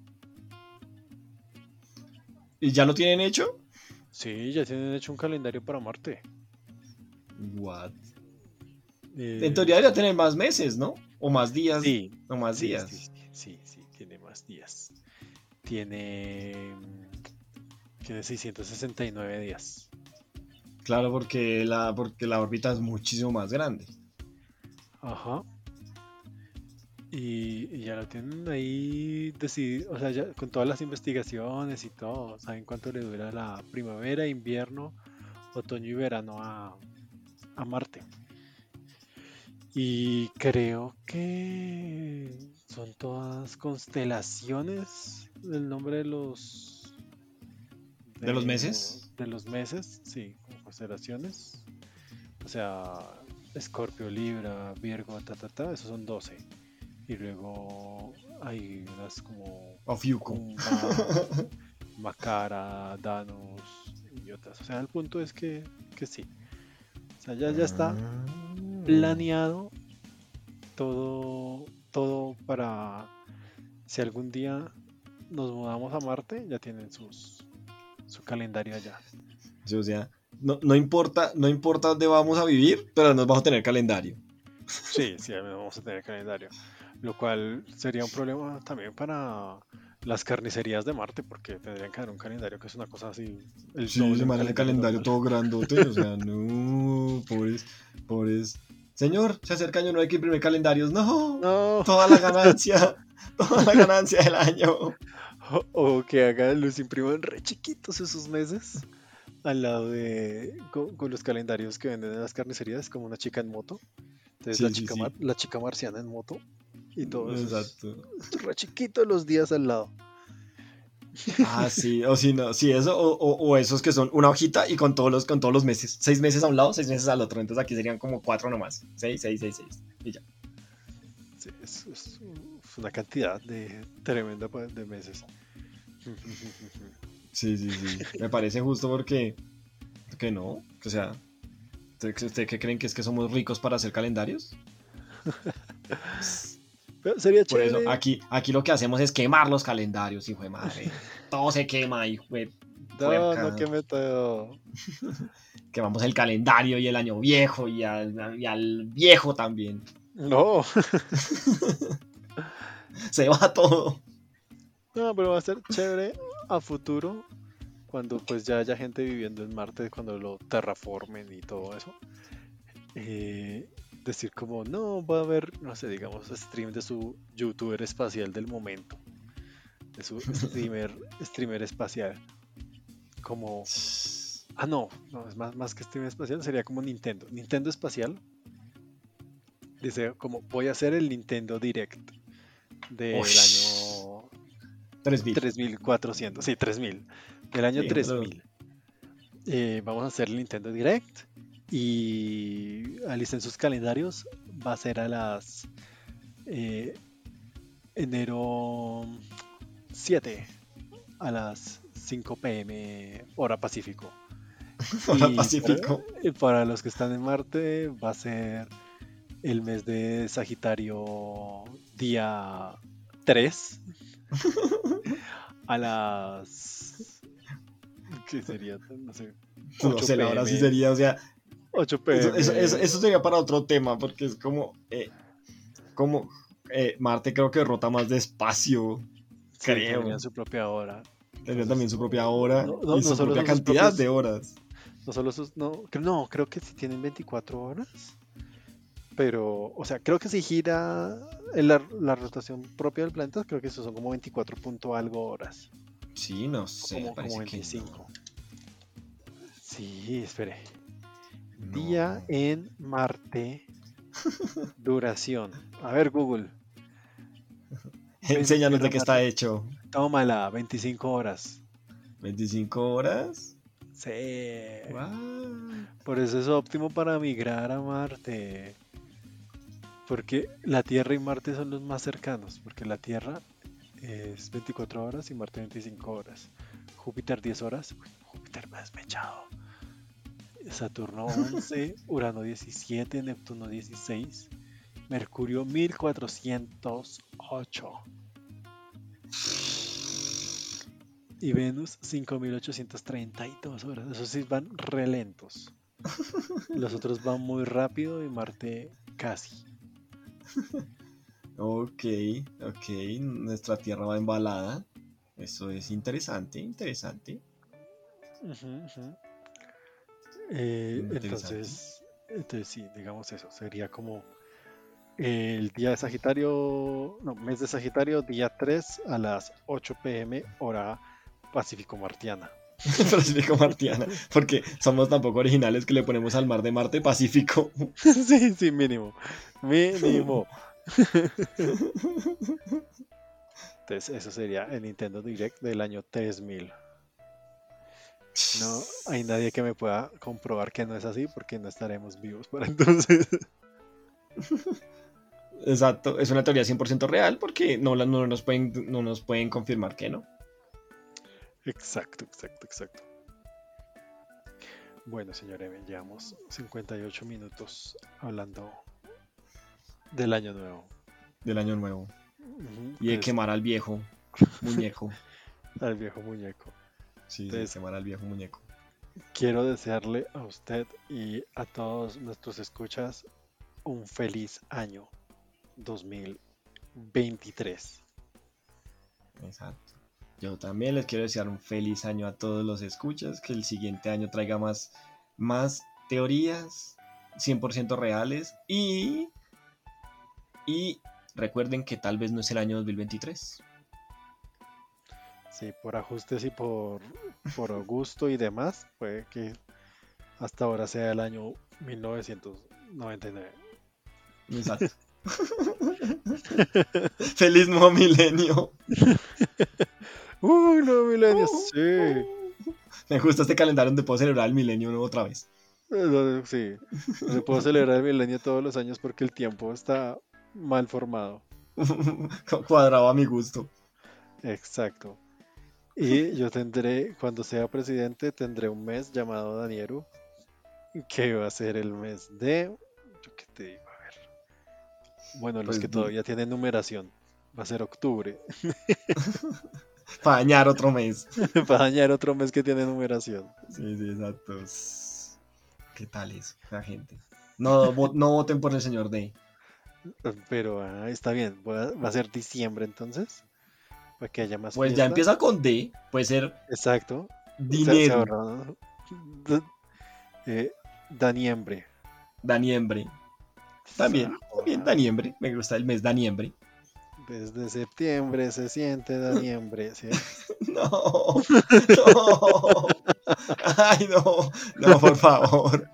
Speaker 2: ¿Y ya lo tienen hecho?
Speaker 1: Sí, ya tienen hecho un calendario para Marte.
Speaker 2: What?
Speaker 1: Eh,
Speaker 2: En teoría debería tener más meses, ¿no? O más días.
Speaker 1: sí,
Speaker 2: O más
Speaker 1: sí,
Speaker 2: días.
Speaker 1: sí, sí, tiene más días. Tiene, tiene 669 días.
Speaker 2: Claro, porque la, porque la órbita es muchísimo más grande.
Speaker 1: Ajá. Y, y ya lo tienen ahí decidido, o sea, ya con todas las investigaciones y todo, saben cuánto le dura la primavera, invierno, otoño y verano a, a Marte. Y creo que son todas constelaciones del nombre de los...
Speaker 2: ¿De los meses?
Speaker 1: De los meses, sí, constelaciones. O sea, Escorpio, Libra, Virgo, ta, ta, ta, esos son 12. Y luego hay unas como
Speaker 2: Of Yuko.
Speaker 1: Kumba, Macara, Danos y otras. O sea, el punto es que, que sí. O sea, ya, ya está
Speaker 2: Ah.
Speaker 1: planeado todo, todo para si algún día nos mudamos a Marte, ya tienen sus, su calendario allá.
Speaker 2: Sí, o sea, no, no importa, no importa dónde vamos a vivir, pero nos vamos a tener calendario.
Speaker 1: Sí, sí, vamos a tener calendario. Lo cual sería un problema también para las carnicerías de Marte, porque tendrían que dar un calendario que es una cosa así. El
Speaker 2: Sí, se manda el calendario
Speaker 1: normal.
Speaker 2: todo grandote, o sea, no, pobres, pobres. Señor, se acerca año, no hay que imprimir calendarios, no,
Speaker 1: No,
Speaker 2: toda la ganancia, toda la ganancia del año.
Speaker 1: o, o que hagan, los impriman re chiquitos esos meses al lado de con, con los calendarios que venden en las carnicerías, como una chica en moto. Entonces la,
Speaker 2: Sí,
Speaker 1: chica
Speaker 2: sí.
Speaker 1: mar- la chica marciana en moto y todo
Speaker 2: Exacto.
Speaker 1: es re chiquito los días al lado.
Speaker 2: Ah, sí, o si no, sí, eso, o, o- o esos que son una hojita y con todos los, con todos los meses. Seis meses a un lado, seis meses al otro. Entonces aquí serían como cuatro nomás. Seis, seis, seis, seis. Y ya.
Speaker 1: Sí, es, es una cantidad de tremenda de meses.
Speaker 2: Sí, sí, sí. Me parece justo porque. Que no. O sea. ¿Usted, usted qué creen que es que somos ricos para hacer calendarios?
Speaker 1: Pero sería
Speaker 2: Por
Speaker 1: chévere.
Speaker 2: eso, aquí, aquí lo que hacemos es quemar los calendarios, hijo de madre. Todo se quema, hijo de
Speaker 1: no, no queme todo.
Speaker 2: Quemamos el calendario y el año viejo y al, y al viejo también.
Speaker 1: No,
Speaker 2: Se va todo.
Speaker 1: no, pero va a ser chévere a futuro cuando pues ya haya gente viviendo en Marte, cuando lo terraformen y todo eso. Eh, decir como, no, va a haber, no sé, digamos, stream de su youtuber espacial del momento. De su streamer, streamer espacial. Como Ah, no, no, es más, más que stream espacial, sería como Nintendo. Nintendo espacial. Dice, como voy a hacer el Nintendo Direct del año
Speaker 2: 3000.
Speaker 1: 3400, sí, 3000, del año
Speaker 2: Sí, pero-
Speaker 1: 3000. Eh, vamos a hacer el Nintendo Direct y alicen sus calendarios. Va a ser a las eh, enero 7 a las 5 pm hora Pacífico.
Speaker 2: Hora Pacífico.
Speaker 1: Para, y para los que están en Marte va a ser el mes de Sagitario día 3 a las... ¿Qué sería? No sé.
Speaker 2: No
Speaker 1: 8
Speaker 2: sé, la hora sí sería, o sea,
Speaker 1: 8 pm.
Speaker 2: eso, eso- eso- eso sería para otro tema, porque es como, eh, como eh, Marte creo que rota más despacio,
Speaker 1: Sí,
Speaker 2: creo.
Speaker 1: tendrían su propia hora.
Speaker 2: Tendría también su propia hora
Speaker 1: No, no,
Speaker 2: y su propia cantidad
Speaker 1: propios-
Speaker 2: de horas.
Speaker 1: No solo sus, no, no, creo que sí tienen 24 horas. Pero, o sea, creo que si gira en la, la rotación propia del planeta, creo que eso son como 24 punto algo horas.
Speaker 2: Sí, no sé,
Speaker 1: como,
Speaker 2: parece
Speaker 1: como
Speaker 2: que
Speaker 1: 25. Sí, espere.
Speaker 2: no.
Speaker 1: Día en Marte. Duración. A ver, Google.
Speaker 2: Enséñanos de qué está hecho.
Speaker 1: Tómala, 25 horas.
Speaker 2: 25 horas.
Speaker 1: Sí.
Speaker 2: Guau.
Speaker 1: Por eso es óptimo para migrar a Marte. Porque la Tierra y Marte son los más cercanos. Porque la Tierra es 24 horas y Marte 25 horas. Júpiter 10 horas. Uy, Júpiter me ha despechado. Saturno 11, Urano 17, Neptuno 16, Mercurio 1408 y Venus 5832 horas. Esos sí van re lentos. Los otros van muy rápido y Marte casi.
Speaker 2: Ok, ok. Nuestra tierra va embalada. Eso es interesante, interesante.
Speaker 1: Eh,
Speaker 2: Interesante.
Speaker 1: entonces, entonces sí, digamos eso. Sería como el día de Sagitario, no, mes de Sagitario, día 3 a las 8 pm, hora Pacífico Martiana.
Speaker 2: Pacífico Martiana. Porque somos tan poco originales que le ponemos al mar de Marte Pacífico.
Speaker 1: sí, sí, mínimo. Mínimo. Entonces, eso sería el Nintendo Direct del año 3000. No hay nadie que me pueda comprobar que no es así porque no estaremos vivos para entonces.
Speaker 2: Exacto, es una teoría 100% real porque no, nos pueden, no nos pueden confirmar que no.
Speaker 1: Exacto, exacto, exacto. Bueno, señor Evan, llevamos 58 minutos hablando del año nuevo.
Speaker 2: Del año nuevo. Y de
Speaker 1: pues,
Speaker 2: quemar al viejo muñeco.
Speaker 1: al viejo muñeco.
Speaker 2: Sí, de
Speaker 1: Entonces-
Speaker 2: quemar al viejo muñeco.
Speaker 1: Quiero desearle a usted y a todos nuestros escuchas un feliz año 2023.
Speaker 2: Exacto. Yo también les quiero desear un feliz año a todos los escuchas, que el siguiente año traiga más, más teorías 100% reales y, y recuerden que tal vez no es el año 2023.
Speaker 1: Sí, por ajustes y por, por gusto y demás, puede que hasta ahora sea el año 1999.
Speaker 2: Exacto. Feliz nuevo milenio.
Speaker 1: Uy, nuevo milenio, sí.
Speaker 2: Me gusta este calendario donde puedo celebrar el milenio otra vez.
Speaker 1: Eh, Sí, puedo celebrar el milenio todos los años porque el tiempo está mal formado.
Speaker 2: Cuadrado a mi gusto.
Speaker 1: Exacto. Y yo tendré, cuando sea presidente, tendré un mes llamado Danieru, que va a ser el mes de, yo qué te digo, a ver. Bueno, los
Speaker 2: Pues
Speaker 1: que todavía tienen numeración, va a ser octubre,
Speaker 2: Para dañar otro mes.
Speaker 1: para dañar otro mes que tiene numeración.
Speaker 2: Sí, sí, exacto. ¿Qué tal eso, la gente? No, no voten por el señor D.
Speaker 1: Pero ah, está bien, va a ser diciembre entonces, para que haya más
Speaker 2: Pues ya empieza con D. Puede ser
Speaker 1: Exacto. Se- se
Speaker 2: dinero.
Speaker 1: ahorra- D- eh, Daniembre.
Speaker 2: Daniembre. También,
Speaker 1: Ah,
Speaker 2: también. Daniembre. Me gusta el mes Daniembre.
Speaker 1: Desde septiembre se siente Daniembre, ¿sí?
Speaker 2: No, no. Ay, no. No, por favor.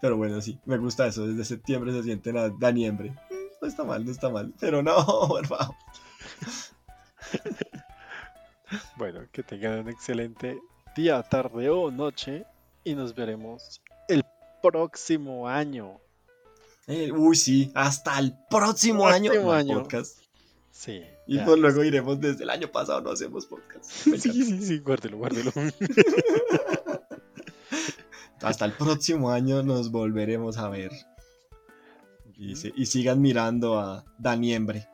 Speaker 2: Pero bueno, sí, me gusta eso. Desde septiembre se siente Daniembre. No está mal, no está mal. Pero no, por favor.
Speaker 1: Bueno, que tengan un excelente día, tarde o noche y nos veremos el próximo año.
Speaker 2: Eh, uy, sí, hasta el próximo, año. No
Speaker 1: año.
Speaker 2: podcast.
Speaker 1: Sí.
Speaker 2: Y pues luego iremos desde el año pasado, no hacemos podcast.
Speaker 1: Sí, sí, sí, guárdelo, guárdelo.
Speaker 2: Hasta el próximo año nos volveremos a ver. Y, se- y sigan mirando a Daniembre.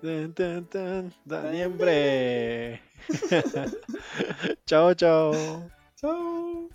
Speaker 1: Tan, tan, tan, Daniembre. chao, chao.
Speaker 2: Chao.